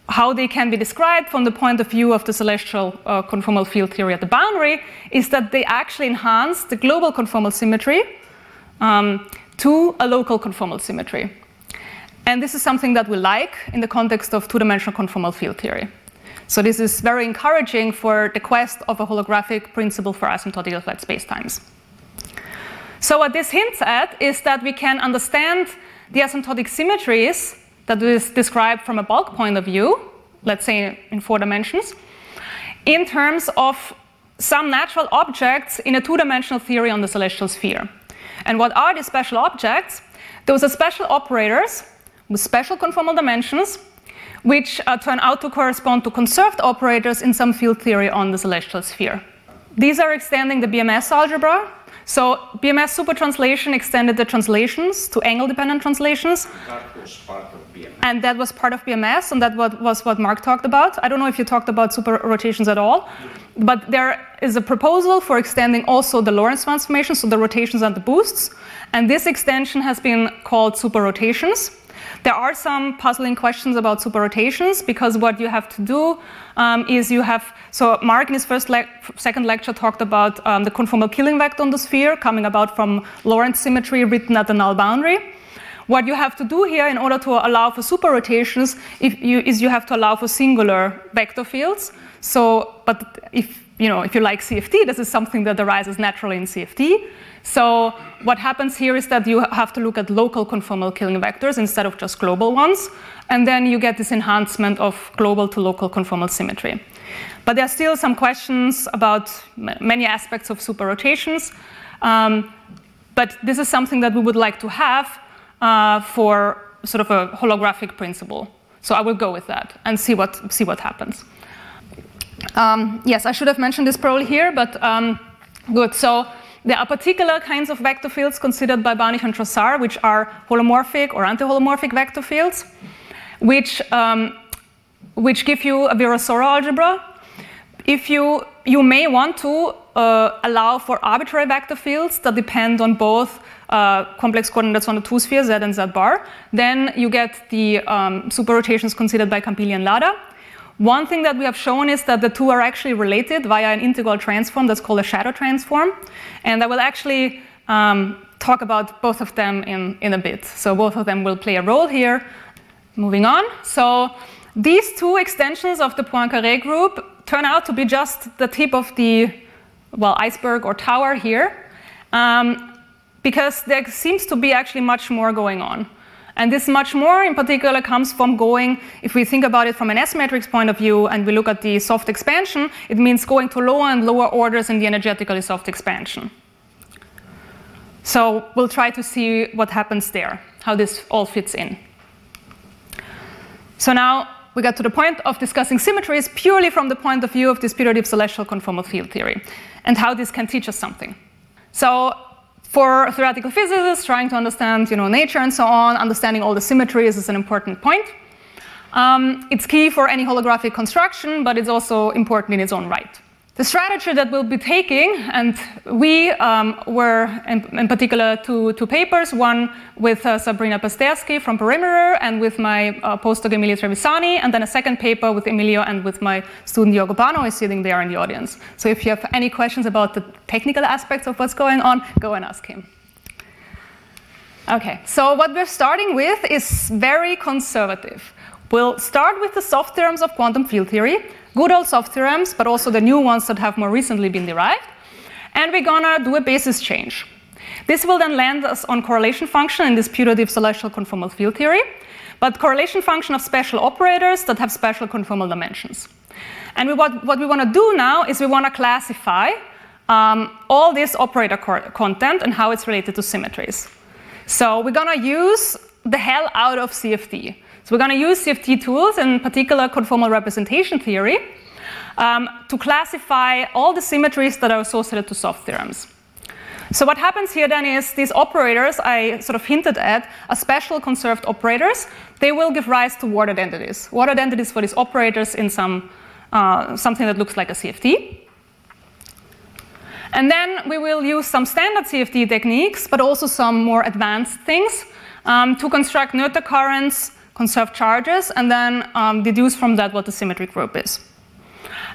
how they can be described from the point of view of the celestial uh, conformal field theory at the boundary is that they actually enhance the global conformal symmetry um, to a local conformal symmetry. And this is something that we like in the context of two dimensional conformal field theory. So, this is very encouraging for the quest of a holographic principle for asymptotically flat spacetimes. So, what this hints at is that we can understand the asymptotic symmetries that is described from a bulk point of view, let's say in four dimensions, in terms of some natural objects in a two dimensional theory on the celestial sphere. And what are these special objects? Those are special operators with special conformal dimensions, which uh, turn out to correspond to conserved operators in some field theory on the celestial sphere. These are extending the BMS algebra. So BMS supertranslation extended the translations to angle-dependent translations. That was part of BMS. And that was part of BMS, and that was what Marc talked about. I don't know if you talked about super rotations at all, but there is a proposal for extending also the Lorentz transformations, so the rotations and the boosts. And this extension has been called super rotations. There are some puzzling questions about super rotations because what you have to do um, is you have so Marc in his first le- second lecture talked about um, the conformal killing vector on the sphere coming about from Lorentz symmetry written at the null boundary. What you have to do here in order to allow for super rotations you, is you have to allow for singular vector fields. So, but if you know if you like CFT, this is something that arises naturally in CFT. So what happens here is that you have to look at local conformal killing vectors instead of just global ones, and then you get this enhancement of global to local conformal symmetry. But there are still some questions about many aspects of super rotations. Um, but this is something that we would like to have uh, for sort of a holographic principle. So I will go with that and see what, see what happens. Um, yes, I should have mentioned this probably here, but um, good. So there are particular kinds of vector fields considered by Barnich and Troessaert, which are holomorphic or anti-holomorphic vector fields, which, um, which give you a Virasoro algebra. If you, you may want to uh, allow for arbitrary vector fields that depend on both uh, complex coordinates on the two spheres, z and z bar, then you get the um, superrotations considered by Campiglia and Laddha. One thing that we have shown is that the two are actually related via an integral transform that's called a shadow transform. And I will actually um, talk about both of them in, in a bit. So both of them will play a role here. Moving on. So these two extensions of the Poincare group turn out to be just the tip of the, well, iceberg or tower here. Um, because there seems to be actually much more going on. And this much more in particular comes from going, if we think about it from an S matrix point of view and we look at the soft expansion, it means going to lower and lower orders in the energetically soft expansion. So we'll try to see what happens there, how this all fits in. So now we got to the point of discussing symmetries purely from the point of view of disputative celestial conformal field theory and how this can teach us something. So for theoretical physicists trying to understand you know, nature and so on, understanding all the symmetries is an important point. Um, it's key for any holographic construction, but it's also important in its own right. The strategy that we'll be taking, and we um, were in, in, particular two, two papers, one with uh, Sabrina Pasterski from Perimeter and with my uh, postdoc Emilio Trevisani, and then a second paper with Emilio and with my student Yorgo Pano is sitting there in the audience. So if you have any questions about the technical aspects of what's going on, go and ask him. Okay, so what we're starting with is very conservative. We'll start with the soft terms of quantum field theory, good old soft theorems, but also the new ones that have more recently been derived. And we're gonna do a basis change. This will then land us on correlation function in disputative celestial conformal field theory, but correlation function of special operators that have special conformal dimensions. And we, what, what, we want to do now is we want to classify um, all this operator content and how it's related to symmetries. So we're going to use the hell out of CFT. So we're going to use CFT tools, in particular conformal representation theory, um, to classify all the symmetries that are associated to soft theorems. So what happens here then is these operators I sort of hinted at are special conserved operators. They will give rise to Ward identities. Ward identities for these operators in some uh, something that looks like a CFT. And then we will use some standard CFT techniques, but also some more advanced things um, to construct Noether currents conserve charges, and then um, deduce from that what the symmetry group is.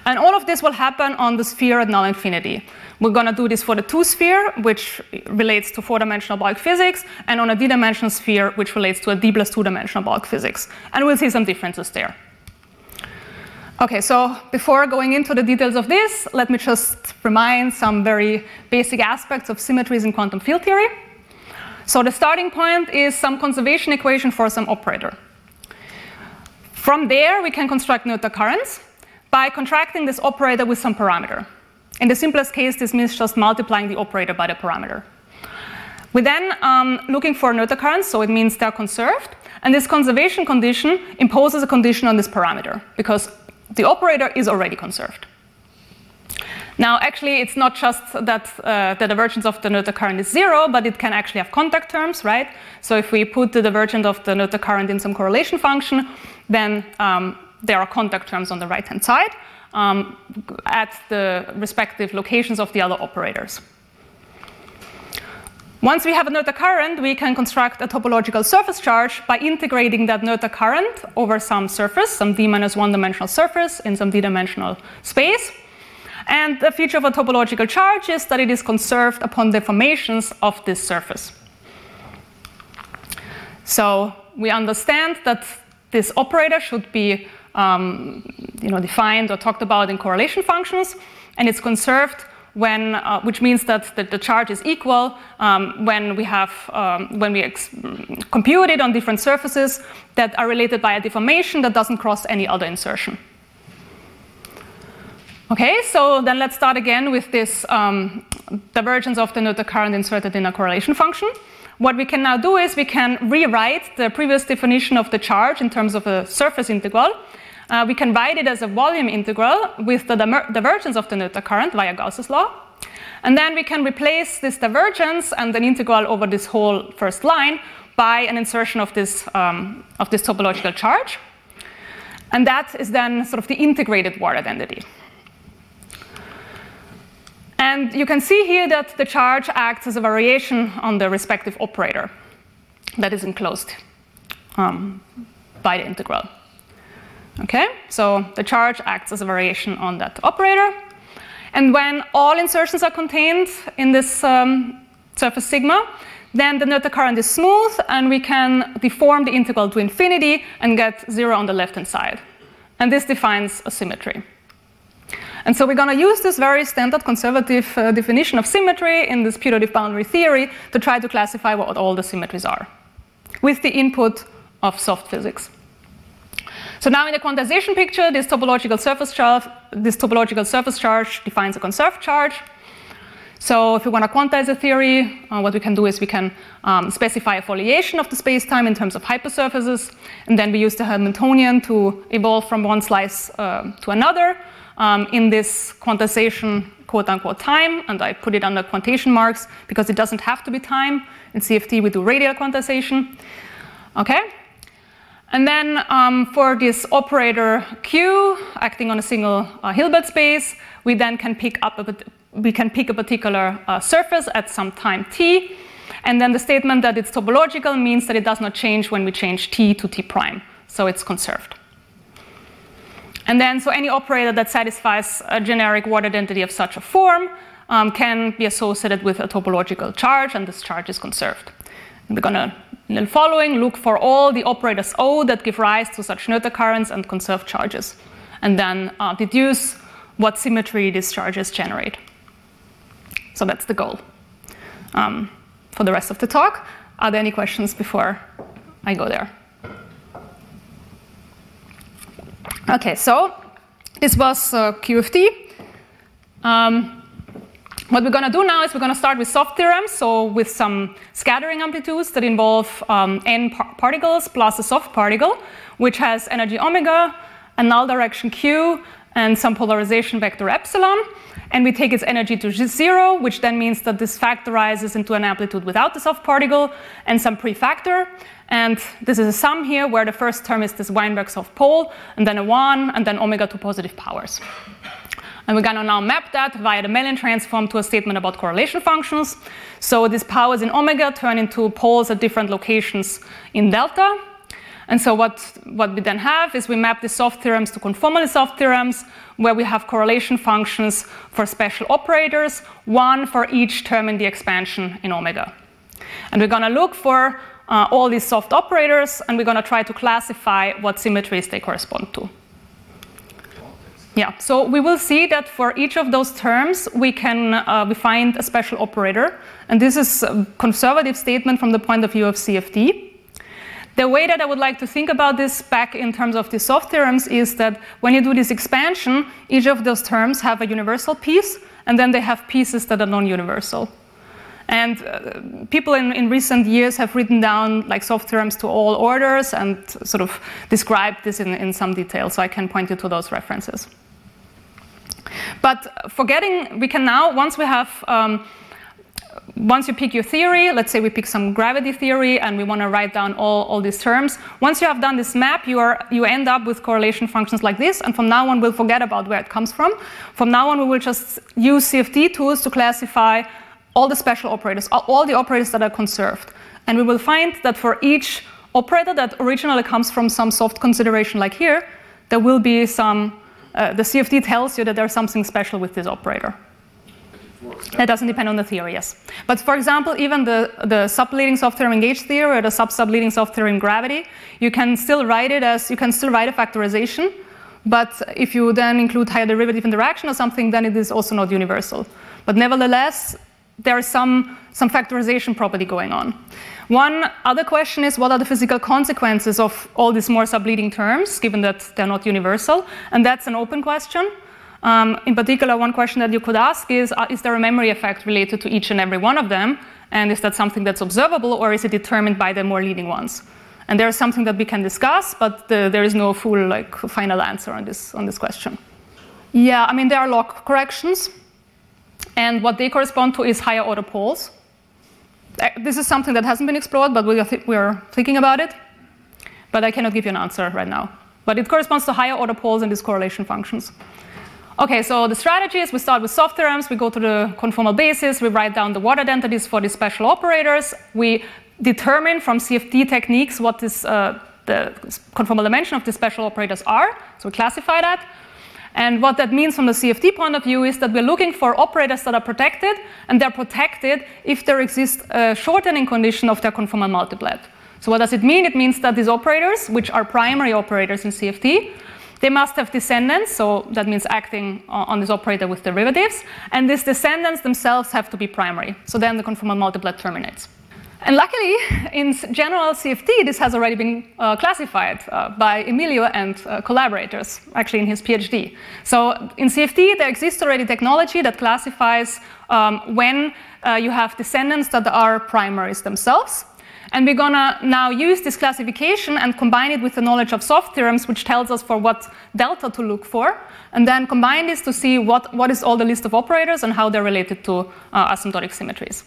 And all of this will happen on the sphere at null infinity. We're going to do this for the two sphere, which relates to four dimensional bulk physics, and on a d dimensional sphere, which relates to a d plus two dimensional bulk physics. And we'll see some differences there. Okay, so before going into the details of this, let me just remind some very basic aspects of symmetries in quantum field theory. So the starting point is some conservation equation for some operator. From there, we can construct Noether currents by contracting this operator with some parameter. In the simplest case, this means just multiplying the operator by the parameter. We then um, looking for Noether currents, so it means they're conserved, and this conservation condition imposes a condition on this parameter because the operator is already conserved. Now, actually, it's not just that uh, the divergence of the Noether current is zero, but it can actually have contact terms, right? So if we put the divergence of the Noether current in some correlation function, then um, there are contact terms on the right-hand side um, at the respective locations of the other operators. Once we have a Noether current, we can construct a topological surface charge by integrating that Noether current over some surface, some d minus one dimensional surface in some d dimensional space. And the feature of a topological charge is that it is conserved upon deformations of this surface. So we understand that this operator should be um, you know, defined or talked about in correlation functions, and it's conserved when, uh, which means that the, the charge is equal um, when we have um, when we ex- compute it on different surfaces that are related by a deformation that doesn't cross any other insertion. Okay, so then let's start again with this um, divergence of the Noether current inserted in a correlation function. What we can now do is we can rewrite the previous definition of the charge in terms of a surface integral uh, we can write it as a volume integral with the divergence of the Noether current via Gauss's law. And then we can replace this divergence and an integral over this whole first line by an insertion of this, um, of this topological charge. And that is then sort of the integrated Ward identity. And you can see here that the charge acts as a variation on the respective operator that is enclosed um, by the integral. Okay, so the charge acts as a variation on that operator. And when all insertions are contained in this um, surface sigma, then the Noether current is smooth and we can deform the integral to infinity and get zero on the left hand side. And this defines a symmetry. And so we're going to use this very standard conservative uh, definition of symmetry in this putative boundary theory to try to classify what all the symmetries are with the input of soft physics. So now in the quantization picture, this topological surface charge, this topological surface charge defines a conserved charge. So if we want to quantize a theory, uh, what we can do is we can um, specify a foliation of the space-time in terms of hypersurfaces, and then we use the Hamiltonian to evolve from one slice uh, to another um, in this quantization quote-unquote time, and I put it under quantation marks because it doesn't have to be time. In CFT, we do radial quantization. Okay, and then um, for this operator Q acting on a single uh, Hilbert space, we then can pick up a, we can pick a particular uh, surface at some time t. And then the statement that it's topological means that it does not change when we change t to t prime. So it's conserved. And then, so any operator that satisfies a generic Ward identity of such a form um, can be associated with a topological charge, and this charge is conserved. And we're to in the following, look for all the operators O that give rise to such Noether currents and conserved charges, and then uh, deduce what symmetry these charges generate. So that's the goal. Um, for the rest of the talk, are there any questions before I go there? Okay, so this was uh, QFT. Um, what we're going to do now is we're going to start with soft theorems, so with some scattering amplitudes that involve um, n par- particles plus a soft particle, which has energy omega, a null direction q, and some polarization vector epsilon. And we take its energy to zero, which then means that this factorizes into an amplitude without the soft particle and some prefactor. And this is a sum here where the first term is this Weinberg soft pole, and then a 1, and then omega to positive powers. And we're going to now map that via the Mellin transform to a statement about correlation functions. So these powers in omega turn into poles at different locations in delta. And so what, what we then have is we map the soft theorems to conformally soft theorems, where we have correlation functions for special operators, one for each term in the expansion in omega. And we're going to look for uh, all these soft operators, and we're going to try to classify what symmetries they correspond to. Yeah, so we will see that for each of those terms, we can uh, we find a special operator. And this is a conservative statement from the point of view of CFT. The way that I would like to think about this back in terms of the soft theorems is that when you do this expansion, each of those terms have a universal piece, and then they have pieces that are non-universal. And uh, people in, in recent years have written down like soft theorems to all orders and sort of described this in, in some detail, so I can point you to those references. But forgetting, we can now, once we have um, once you pick your theory, let's say we pick some gravity theory and we want to write down all, all these terms, once you have done this map, you, are, you end up with correlation functions like this, and from now on we'll forget about where it comes from. From now on we will just use CFT tools to classify all the special operators, all the operators that are conserved. And we will find that for each operator that originally comes from some soft consideration like here, there will be some, uh, the CFT tells you that there's something special with this operator. That doesn't depend on the theory, yes. But for example, even the, the subleading soft theorem gauge theory or the sub-subleading soft theorem gravity, you can still write it as, you can still write a factorization, but if you then include higher derivative interaction or something, then it is also not universal. But nevertheless, there is some, some factorization property going on. One other question is what are the physical consequences of all these more subleading terms, given that they're not universal? And that's an open question. Um, in particular, one question that you could ask is uh, Is there a memory effect related to each and every one of them? And is that something that's observable, or is it determined by the more leading ones? And there's something that we can discuss, but the, there is no full, like, final answer on this, on this question. Yeah, I mean, there are log corrections, and what they correspond to is higher order poles. Uh, this is something that hasn't been explored, but we are, th- we are thinking about it. But I cannot give you an answer right now. But it corresponds to higher order poles in these correlation functions. Okay, so the strategy is we start with soft theorems, we go to the conformal basis, we write down the Ward identities for these special operators, we determine from CFT techniques what this, uh, the conformal dimension of the special operators are, so we classify that. And what that means from the CFT point of view is that we're looking for operators that are protected, and they're protected if there exists a shortening condition of their conformal multiplet. So what does it mean? It means that these operators, which are primary operators in CFT, they must have descendants, so that means acting on this operator with derivatives, and these descendants themselves have to be primary. So then the conformal multiplet terminates. And luckily, in general CFT, this has already been uh, classified uh, by Emilio and uh, collaborators, actually in his PhD. So in CFT, there exists already technology that classifies um, when uh, you have descendants that are primaries themselves. And we're gonna now use this classification and combine it with the knowledge of soft theorems, which tells us for what delta to look for, and then combine this to see what, what is all the list of operators and how they're related to uh, asymptotic symmetries.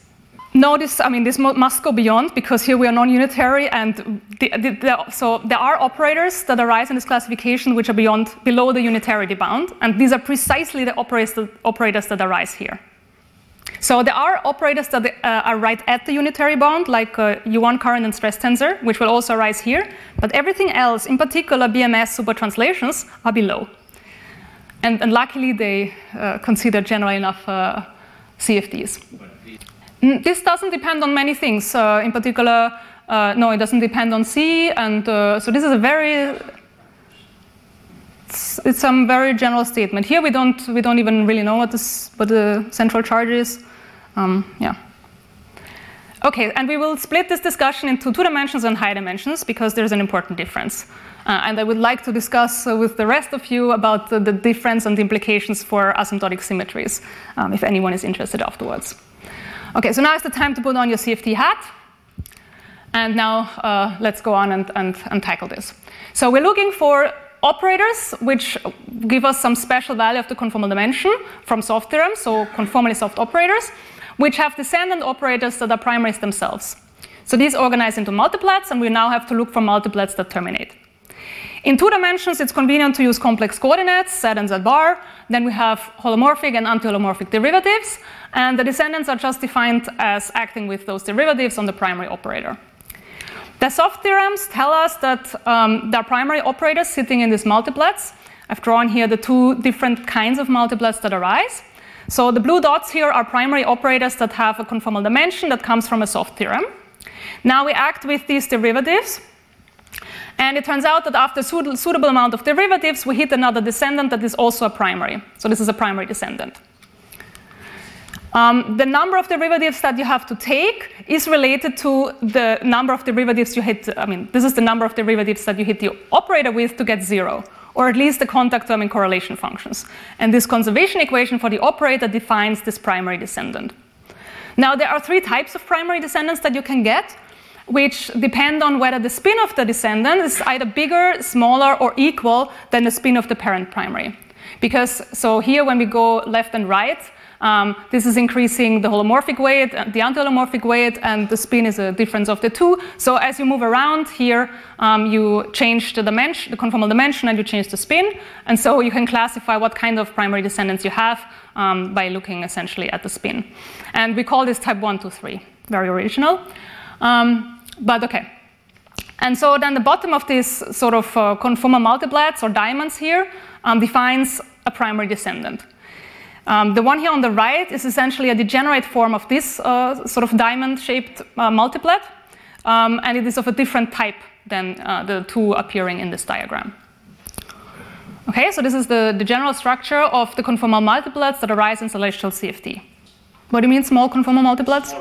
Notice, I mean, this must go beyond because here we are non-unitary, and the, the, the, so there are operators that arise in this classification which are beyond below the unitarity bound, and these are precisely the operators, operators that arise here. So there are operators that uh, are right at the unitary bound, like uh, U1 current and stress tensor, which will also arise here. But everything else, in particular BMS supertranslations, are below. And, and luckily, they uh, consider general enough uh, CFTs. Mm, this doesn't depend on many things. Uh, in particular, uh, no, it doesn't depend on C. And so this is a very it's, some very general statement. Here we don't we don't even really know what this what the central charge is. Um, yeah. Okay, and we will split this discussion into two dimensions and high dimensions because there's an important difference. Uh, and I would like to discuss uh, with the rest of you about the, the, difference and the implications for asymptotic symmetries, um, if anyone is interested afterwards. Okay, so now is the time to put on your CFT hat. And now uh, let's go on and, and, and tackle this. So we're looking for operators, which give us some special value of the conformal dimension from soft theorem, so conformally soft operators which have descendant operators that are primaries themselves. So these organize into multiplets, and we now have to look for multiplets that terminate. In two dimensions, it's convenient to use complex coordinates, z and z bar. Then we have holomorphic and anti-holomorphic derivatives, and the descendants are just defined as acting with those derivatives on the primary operator. The soft theorems tell us that um, there are primary operators sitting in these multiplets. I've drawn here the two different kinds of multiplets that arise. So the blue dots here are primary operators that have a conformal dimension that comes from a soft theorem. Now we act with these derivatives. And it turns out that after a suitable amount of derivatives, we hit another descendant that is also a primary. So this is a primary descendant. Um, the number of derivatives that you have to take is related to the number of derivatives you hit. I mean, this is the number of derivatives that you hit the operator with to get zero, or at least the contact term in correlation functions. And this conservation equation for the operator defines this primary descendant. Now, there are three types of primary descendants that you can get, which depend on whether the spin of the descendant is either bigger, smaller, or equal than the spin of the parent primary. Because, so here when we go left and right, um, this is increasing the holomorphic weight, the anti-holomorphic weight, and the spin is a difference of the two. So as you move around here, um, you change the dimension, the conformal dimension, and you change the spin. And so you can classify what kind of primary descendants you have um, by looking essentially at the spin. And we call this type 1, 2, 3. Very original. Um, but okay. And so then the bottom of this sort of uh, conformal multiplets or diamonds here um, defines a primary descendant. Um, the one here on the right is essentially a degenerate form of this uh, sort of diamond-shaped uh, multiplet, um, and it is of a different type than uh, the two appearing in this diagram. Okay, so this is the, the general structure of the conformal multiplets that arise in celestial CFT. What do you mean small conformal multiplets?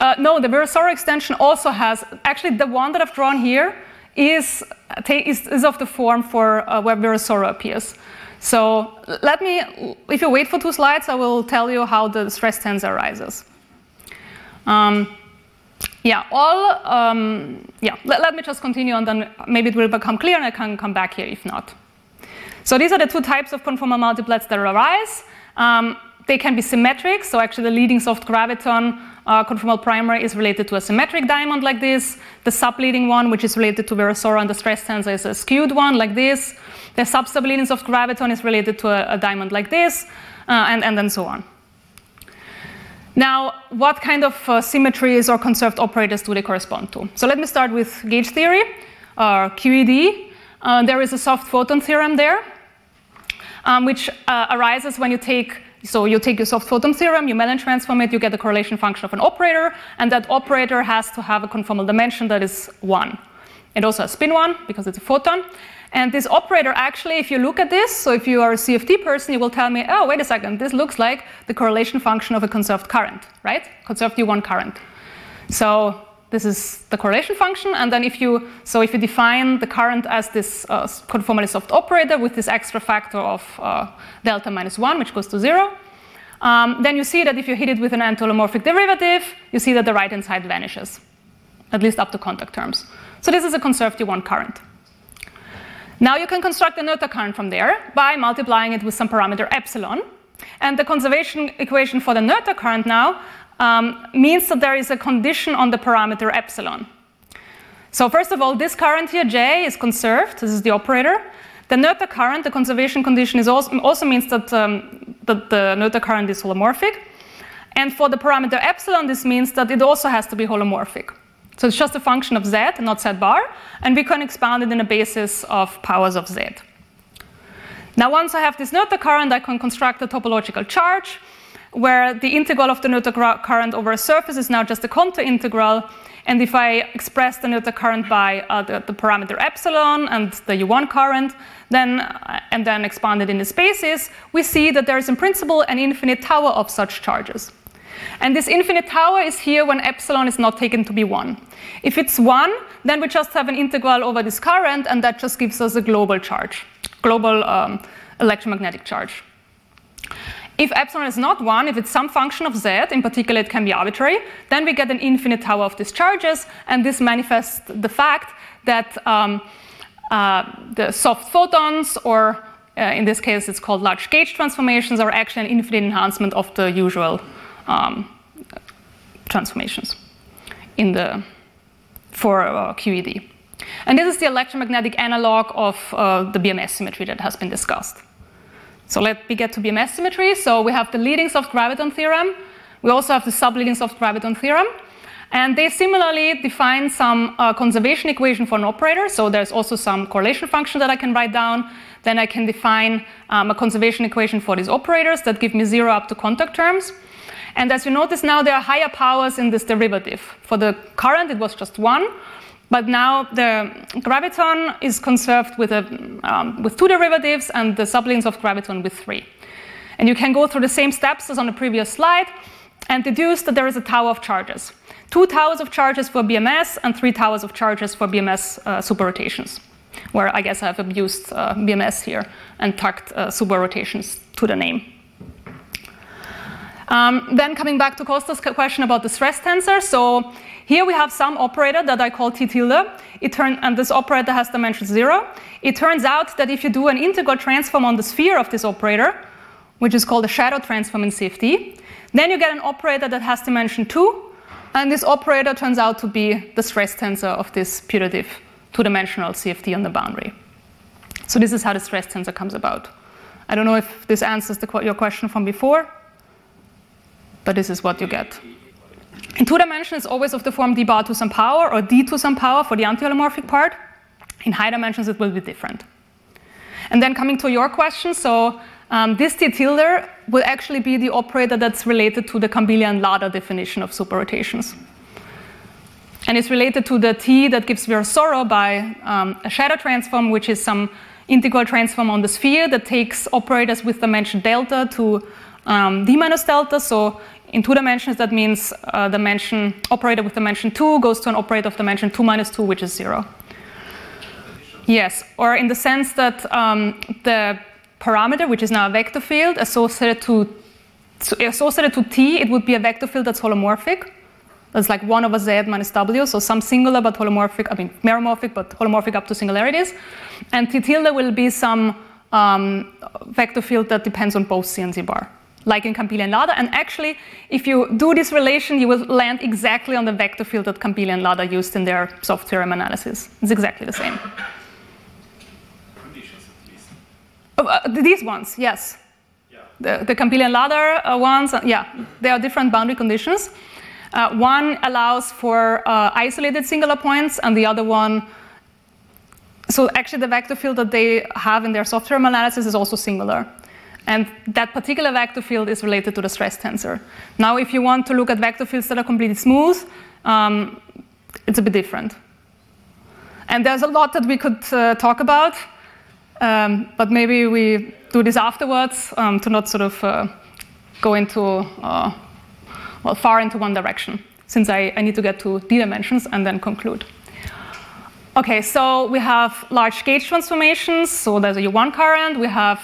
Uh, no, the Virasoro extension also has, actually the one that I've drawn here is, is, is of the form for uh, where Virasoro appears. So let me, if you wait for two slides, I will tell you how the stress tensor arises. Um, yeah, all, um, yeah, let, let, me just continue and then maybe it will become clear and I can come back here if not. So these are the two types of conformal multiplets that arise. Um, they can be symmetric, so actually the leading soft graviton uh, conformal primary is related to a symmetric diamond like this. The subleading one, which is related to Virasoro and the stress tensor, is a skewed one like this. The sub-subleading soft graviton is related to a, a diamond like this, uh, and, and then so on. Now, what kind of uh, symmetries or conserved operators do they correspond to? So let me start with gauge theory, or QED. Uh, there is a soft photon theorem there, um, which uh, arises when you take so you take your soft photon theorem, you Mellin transform it, you get the correlation function of an operator, and that operator has to have a conformal dimension that is 1. It also has spin 1 because it's a photon. And this operator actually, if you look at this, so if you are a CFT person, you will tell me, oh, wait a second, this looks like the correlation function of a conserved current, right? Conserved U1 current. So this is the correlation function, and then if you, so if you define the current as this uh, conformally soft operator with this extra factor of uh, delta minus one, which goes to zero, um, then you see that if you hit it with an anti-holomorphic derivative, you see that the right-hand side vanishes, at least up to contact terms. So this is a conserved U1 current. Now you can construct a Noether current from there by multiplying it with some parameter epsilon. And the conservation equation for the Noether current now um, means that there is a condition on the parameter epsilon. So first of all, this current here, J, is conserved. This is the operator. The Noether current, the conservation condition, is also, also means that, um, that the Noether current is holomorphic. And for the parameter epsilon, this means that it also has to be holomorphic. So it's just a function of z, not z bar, and we can expand it in a basis of powers of z. Now, once I have this Noether current, I can construct a topological charge where the integral of the Noether current over a surface is now just a contour integral. And if I express the Noether current by uh, the, the, parameter epsilon and the U1 current, then, and then expand it in the spaces, we see that there is in principle an infinite tower of such charges. And this infinite tower is here when epsilon is not taken to be 1. If it's 1, then we just have an integral over this current, and that just gives us a global charge, global um, electromagnetic charge. If epsilon is not 1, if it's some function of z, in particular it can be arbitrary, then we get an infinite tower of these charges, and this manifests the fact that um, uh, the soft photons, or uh, in this case it's called large gauge transformations, are actually an infinite enhancement of the usual um, transformations in the, for uh, QED. And this is the electromagnetic analog of uh, the BMS symmetry that has been discussed. So let me get to BMS symmetry. So we have the leading soft graviton theorem. We also have the subleading soft graviton theorem. And they similarly define some uh, conservation equation for an operator. So there's also some correlation function that I can write down. Then I can define um, a conservation equation for these operators that give me zero up to contact terms. And as you notice now, there are higher powers in this derivative. For the current, it was just one, but now the graviton is conserved with, a, um, with two derivatives and the subleading of graviton with three. And you can go through the same steps as on the previous slide and deduce that there is a tower of charges. Two towers of charges for BMS and three towers of charges for BMS uh, superrotations, where I guess I've abused uh, BMS here and tucked uh, superrotations to the name. Um, then coming back to Costa's question about the stress tensor. So here we have some operator that I call T tilde. It turn, and this operator has dimension zero. It turns out that if you do an integral transform on the sphere of this operator, which is called a shadow transform in CFT, then you get an operator that has dimension two, and this operator turns out to be the stress tensor of this putative two-dimensional CFT on the boundary. So this is how the stress tensor comes about. I don't know if this answers the, your question from before, but this is what you get. In two dimensions, it's always of the form d bar to some power or d to some power for the anti-holomorphic part. In high dimensions, it will be different. And then coming to your question, so um, this T tilde will actually be the operator that's related to the Campiglia-Laddha definition of superrotations. And it's related to the T that gives Virasoro by um, a shadow transform, which is some integral transform on the sphere that takes operators with dimension delta to um, d minus delta. So in two dimensions, that means uh, dimension operator with dimension 2 goes to an operator of dimension 2 minus 2, which is 0. Yes, or in the sense that um, the parameter, which is now a vector field, associated to, associated to t, it would be a vector field that's holomorphic. That's like 1 over z minus w, so some singular but holomorphic, I mean meromorphic but holomorphic up to singularities. And t tilde will be some um, vector field that depends on both c and z bar like in Campiglia Laddha, And actually, if you do this relation, you will land exactly on the vector field that Campiglia Laddha used in their soft theorem analysis. It's exactly the same. Conditions at least. Oh, uh, these ones, yes. Yeah. The, the Campiglia-Laddha uh, ones, uh, yeah, there are different boundary conditions. Uh, one allows for uh, isolated singular points, and the other one so actually the vector field that they have in their soft theorem analysis is also singular. And that particular vector field is related to the stress tensor. Now, if you want to look at vector fields that are completely smooth, um, it's a bit different. And there's a lot that we could uh, talk about, um, but maybe we do this afterwards um, to not sort of uh, go into, uh, well, far into one direction, since I, I need to get to d dimensions and then conclude. Okay, so we have large gauge transformations. So there's a U1 current. We have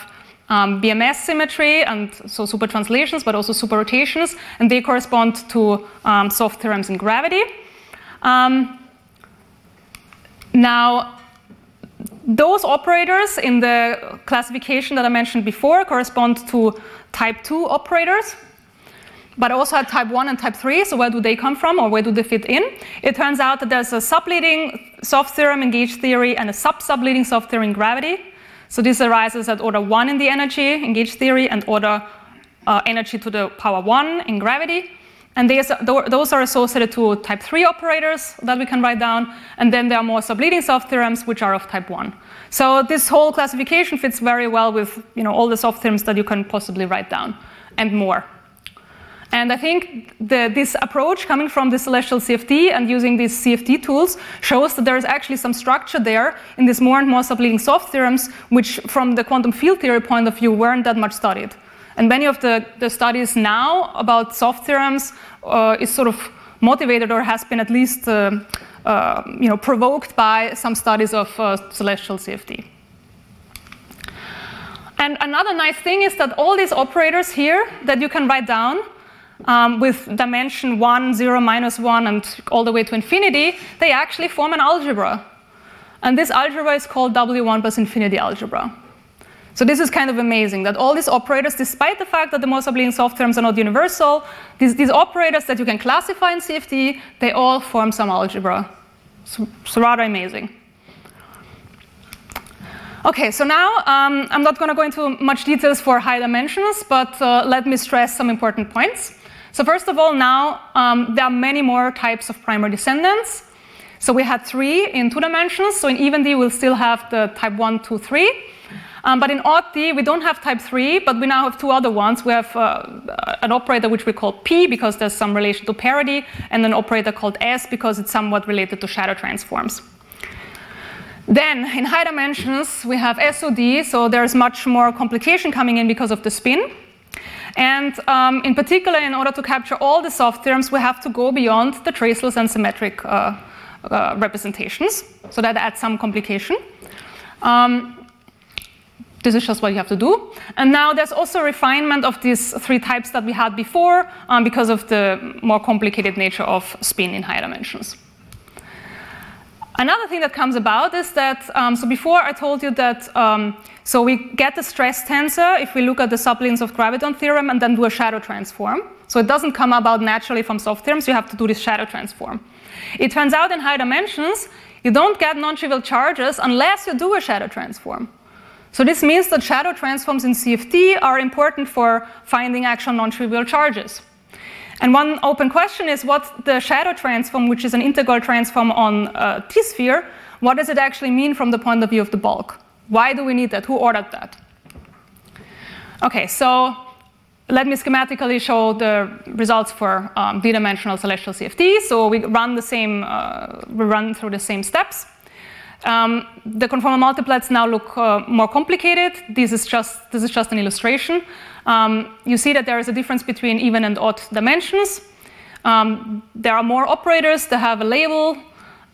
um, BMS symmetry, and so super translations, but also super rotations, and they correspond to um, soft theorems in gravity. Um, now, those operators in the classification that I mentioned before correspond to type 2 operators, but also had type 1 and type 3. So, where do they come from or where do they fit in? It turns out that there's a subleading soft theorem in gauge theory and a sub subleading soft theorem in gravity. So this arises at order 1 in the energy in gauge theory and order uh, energy to the power 1 in gravity. And those are associated to type 3 operators that we can write down. And then there are more subleading soft theorems, which are of type 1. So this whole classification fits very well with you know, all the soft theorems that you can possibly write down and more. And I think the, this approach coming from the celestial CFT and using these CFT tools shows that there is actually some structure there in these more and more subleading soft theorems, which from the quantum field theory point of view weren't that much studied. And many of the, the studies now about soft theorems uh, is sort of motivated or has been at least uh, uh, you know, provoked by some studies of uh, celestial CFT. And another nice thing is that all these operators here that you can write down um, with dimension 1, 0, minus 1, and all the way to infinity, they actually form an algebra. And this algebra is called W1 plus infinity algebra. So this is kind of amazing that all these operators, despite the fact that the most abelian soft terms are not universal, these, these operators that you can classify in CFT, they all form some algebra. So, so rather amazing. Okay, so now um, I'm not going to go into much details for high dimensions, but uh, let me stress some important points. So first of all, now um, there are many more types of primary descendants. So we had three in two dimensions. So in even D, we'll still have the type 1, 2, 3. Um, but in odd D, we don't have type 3, but we now have two other ones. We have uh, an operator which we call P because there's some relation to parity, and an operator called S because it's somewhat related to shadow transforms. Then in high dimensions, we have SOD, so there's much more complication coming in because of the spin. And um, in particular, in order to capture all the soft theorems, we have to go beyond the traceless and symmetric uh, uh, representations. So that adds some complication. Um, this is just what you have to do. And now there's also refinement of these three types that we had before um, because of the more complicated nature of spin in higher dimensions. Another thing that comes about is that, um, so before I told you that, um, so we get the stress tensor if we look at the subleading soft graviton theorem and then do a shadow transform. So it doesn't come about naturally from soft theorems, you have to do this shadow transform. It turns out in high dimensions, you don't get non-trivial charges unless you do a shadow transform. So this means that shadow transforms in CFT are important for finding actual non-trivial charges. And one open question is what the shadow transform, which is an integral transform on a T-sphere, what does it actually mean from the point of view of the bulk? Why do we need that? Who ordered that? Okay, so let me schematically show the results for um, d-dimensional celestial CFT. So we run the same, uh, we run through the same steps. Um, the conformal multiplets now look uh, more complicated. This is just this is just an illustration. Um, you see that there is a difference between even and odd dimensions. Um, there are more operators that have a label.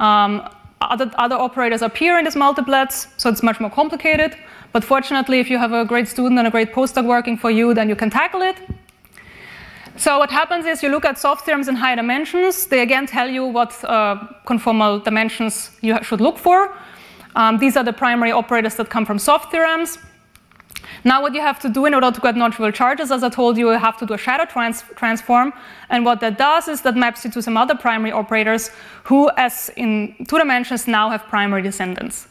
Um, other, other operators appear in these multiplets, so it's much more complicated. But fortunately, if you have a great student and a great postdoc working for you, then you can tackle it. So what happens is you look at soft theorems in high dimensions. They again tell you what uh, conformal dimensions you should look for. Um, these are the primary operators that come from soft theorems. Now what you have to do in order to get non-trivial charges, as I told you, you have to do a shadow trans transform. And what that does is that maps you to some other primary operators who, as in two dimensions, now have primary descendants.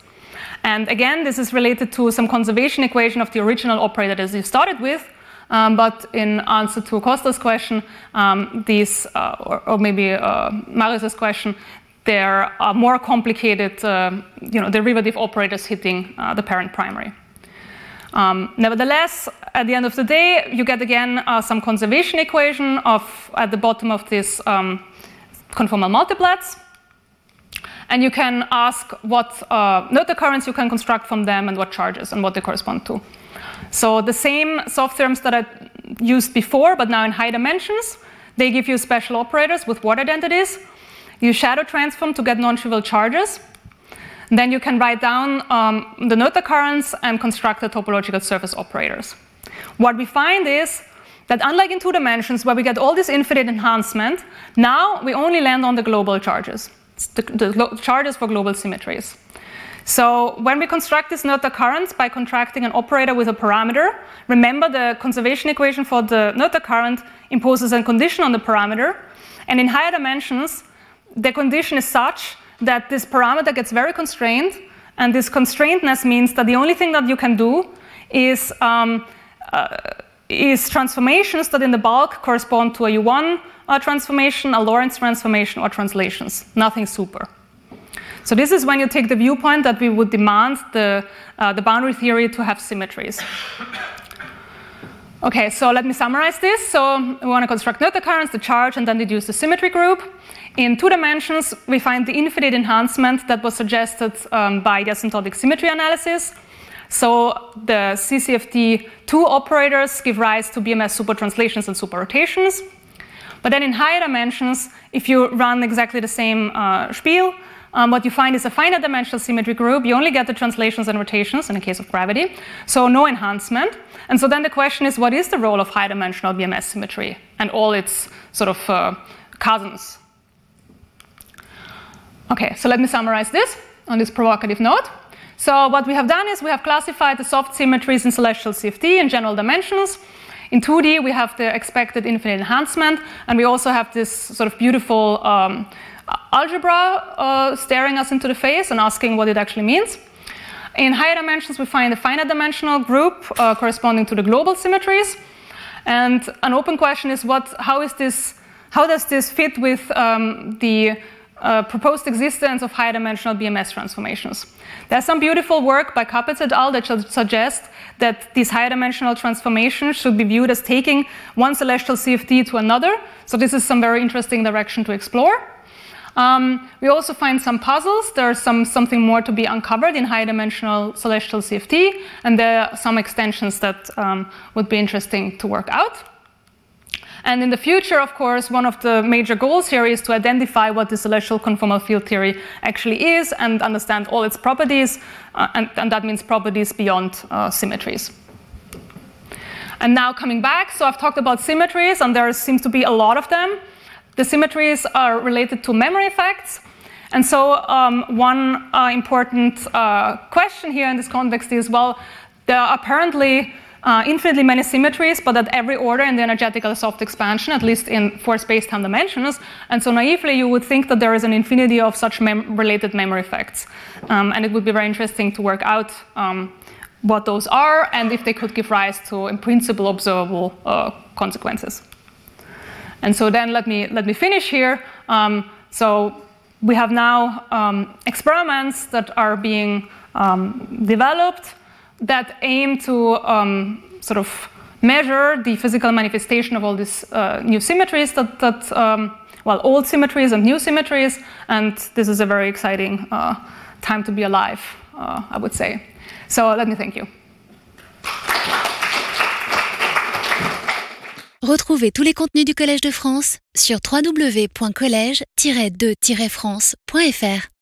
And again, this is related to some conservation equation of the original operator that you started with. Um, but in answer to Costa's question, um, these, uh, or, or, maybe uh, Marius's question, there are more complicated, uh, you know, derivative operators hitting uh, the parent primary. Um, nevertheless, at the end of the day, you get again uh, some conservation equation of at the bottom of this um, conformal multiplets. And you can ask what uh, Noether currents you can construct from them and what charges and what they correspond to. So the same soft theorems that I used before, but now in high dimensions, they give you special operators with Ward identities. You shadow transform to get non-trivial charges. Then you can write down um, the Noether currents and construct the topological surface operators. What we find is that unlike in two dimensions where we get all this infinite enhancement, now we only land on the global charges, the, the charges for global symmetries. So when we construct this Noether currents by contracting an operator with a parameter, remember the conservation equation for the Noether current imposes a condition on the parameter. And in higher dimensions, the condition is such that this parameter gets very constrained. And this constrainedness means that the only thing that you can do is, um, uh, is transformations that in the bulk correspond to a U1 uh, transformation, a Lorentz transformation, or translations. Nothing super. So this is when you take the viewpoint that we would demand the, uh, the boundary theory to have symmetries. Okay, so let me summarize this. So we want to construct Noether currents, the charge, and then deduce the symmetry group. In two dimensions, we find the infinite enhancement that was suggested um, by the asymptotic symmetry analysis. So the CCFT2 operators give rise to BMS supertranslations and superrotations. But then in higher dimensions, if you run exactly the same uh, spiel, um, what you find is a finite dimensional symmetry group. You only get the translations and rotations in the case of gravity, so no enhancement. And so then the question is, what is the role of high dimensional BMS symmetry and all its sort of uh, cousins? Okay, so let me summarize this on this provocative note. So what we have done is we have classified the soft symmetries in celestial CFT in general dimensions. In 2D, we have the expected infinite enhancement, and we also have this sort of beautiful um, algebra uh, staring us into the face and asking what it actually means. In higher dimensions, we find a finite dimensional group uh, corresponding to the global symmetries. And an open question is what, how, is this, how does this fit with um, the uh, proposed existence of higher dimensional BMS transformations? There's some beautiful work by Kapec et al. that suggests that these higher dimensional transformations should be viewed as taking one celestial CFT to another. So this is some very interesting direction to explore. Um, we also find some puzzles. There's some, something more to be uncovered in high dimensional celestial CFT, and there are some extensions that um, would be interesting to work out. And in the future, of course, one of the major goals here is to identify what the celestial conformal field theory actually is and understand all its properties, uh, and, and, that means properties beyond uh, symmetries. And now coming back, so I've talked about symmetries, and there seems to be a lot of them. The symmetries are related to memory effects. And so, um, one uh, important uh, question here in this context is well, there are apparently uh, infinitely many symmetries, but at every order in the energetical soft expansion, at least in four space-time dimensions. And so naively, you would think that there is an infinity of such mem related memory effects. Um, and it would be very interesting to work out um, what those are and if they could give rise to, in principle, observable uh, consequences. And so then let me, let me finish here. Um, so we have now um, experiments that are being um, developed that aim to um, sort of measure the physical manifestation of all these uh, new symmetries that, that um, well, old symmetries and new symmetries. And this is a very exciting uh, time to be alive, uh, I would say. So let me thank you. Retrouvez tous les contenus du Collège de France sur www.college-de-france.fr.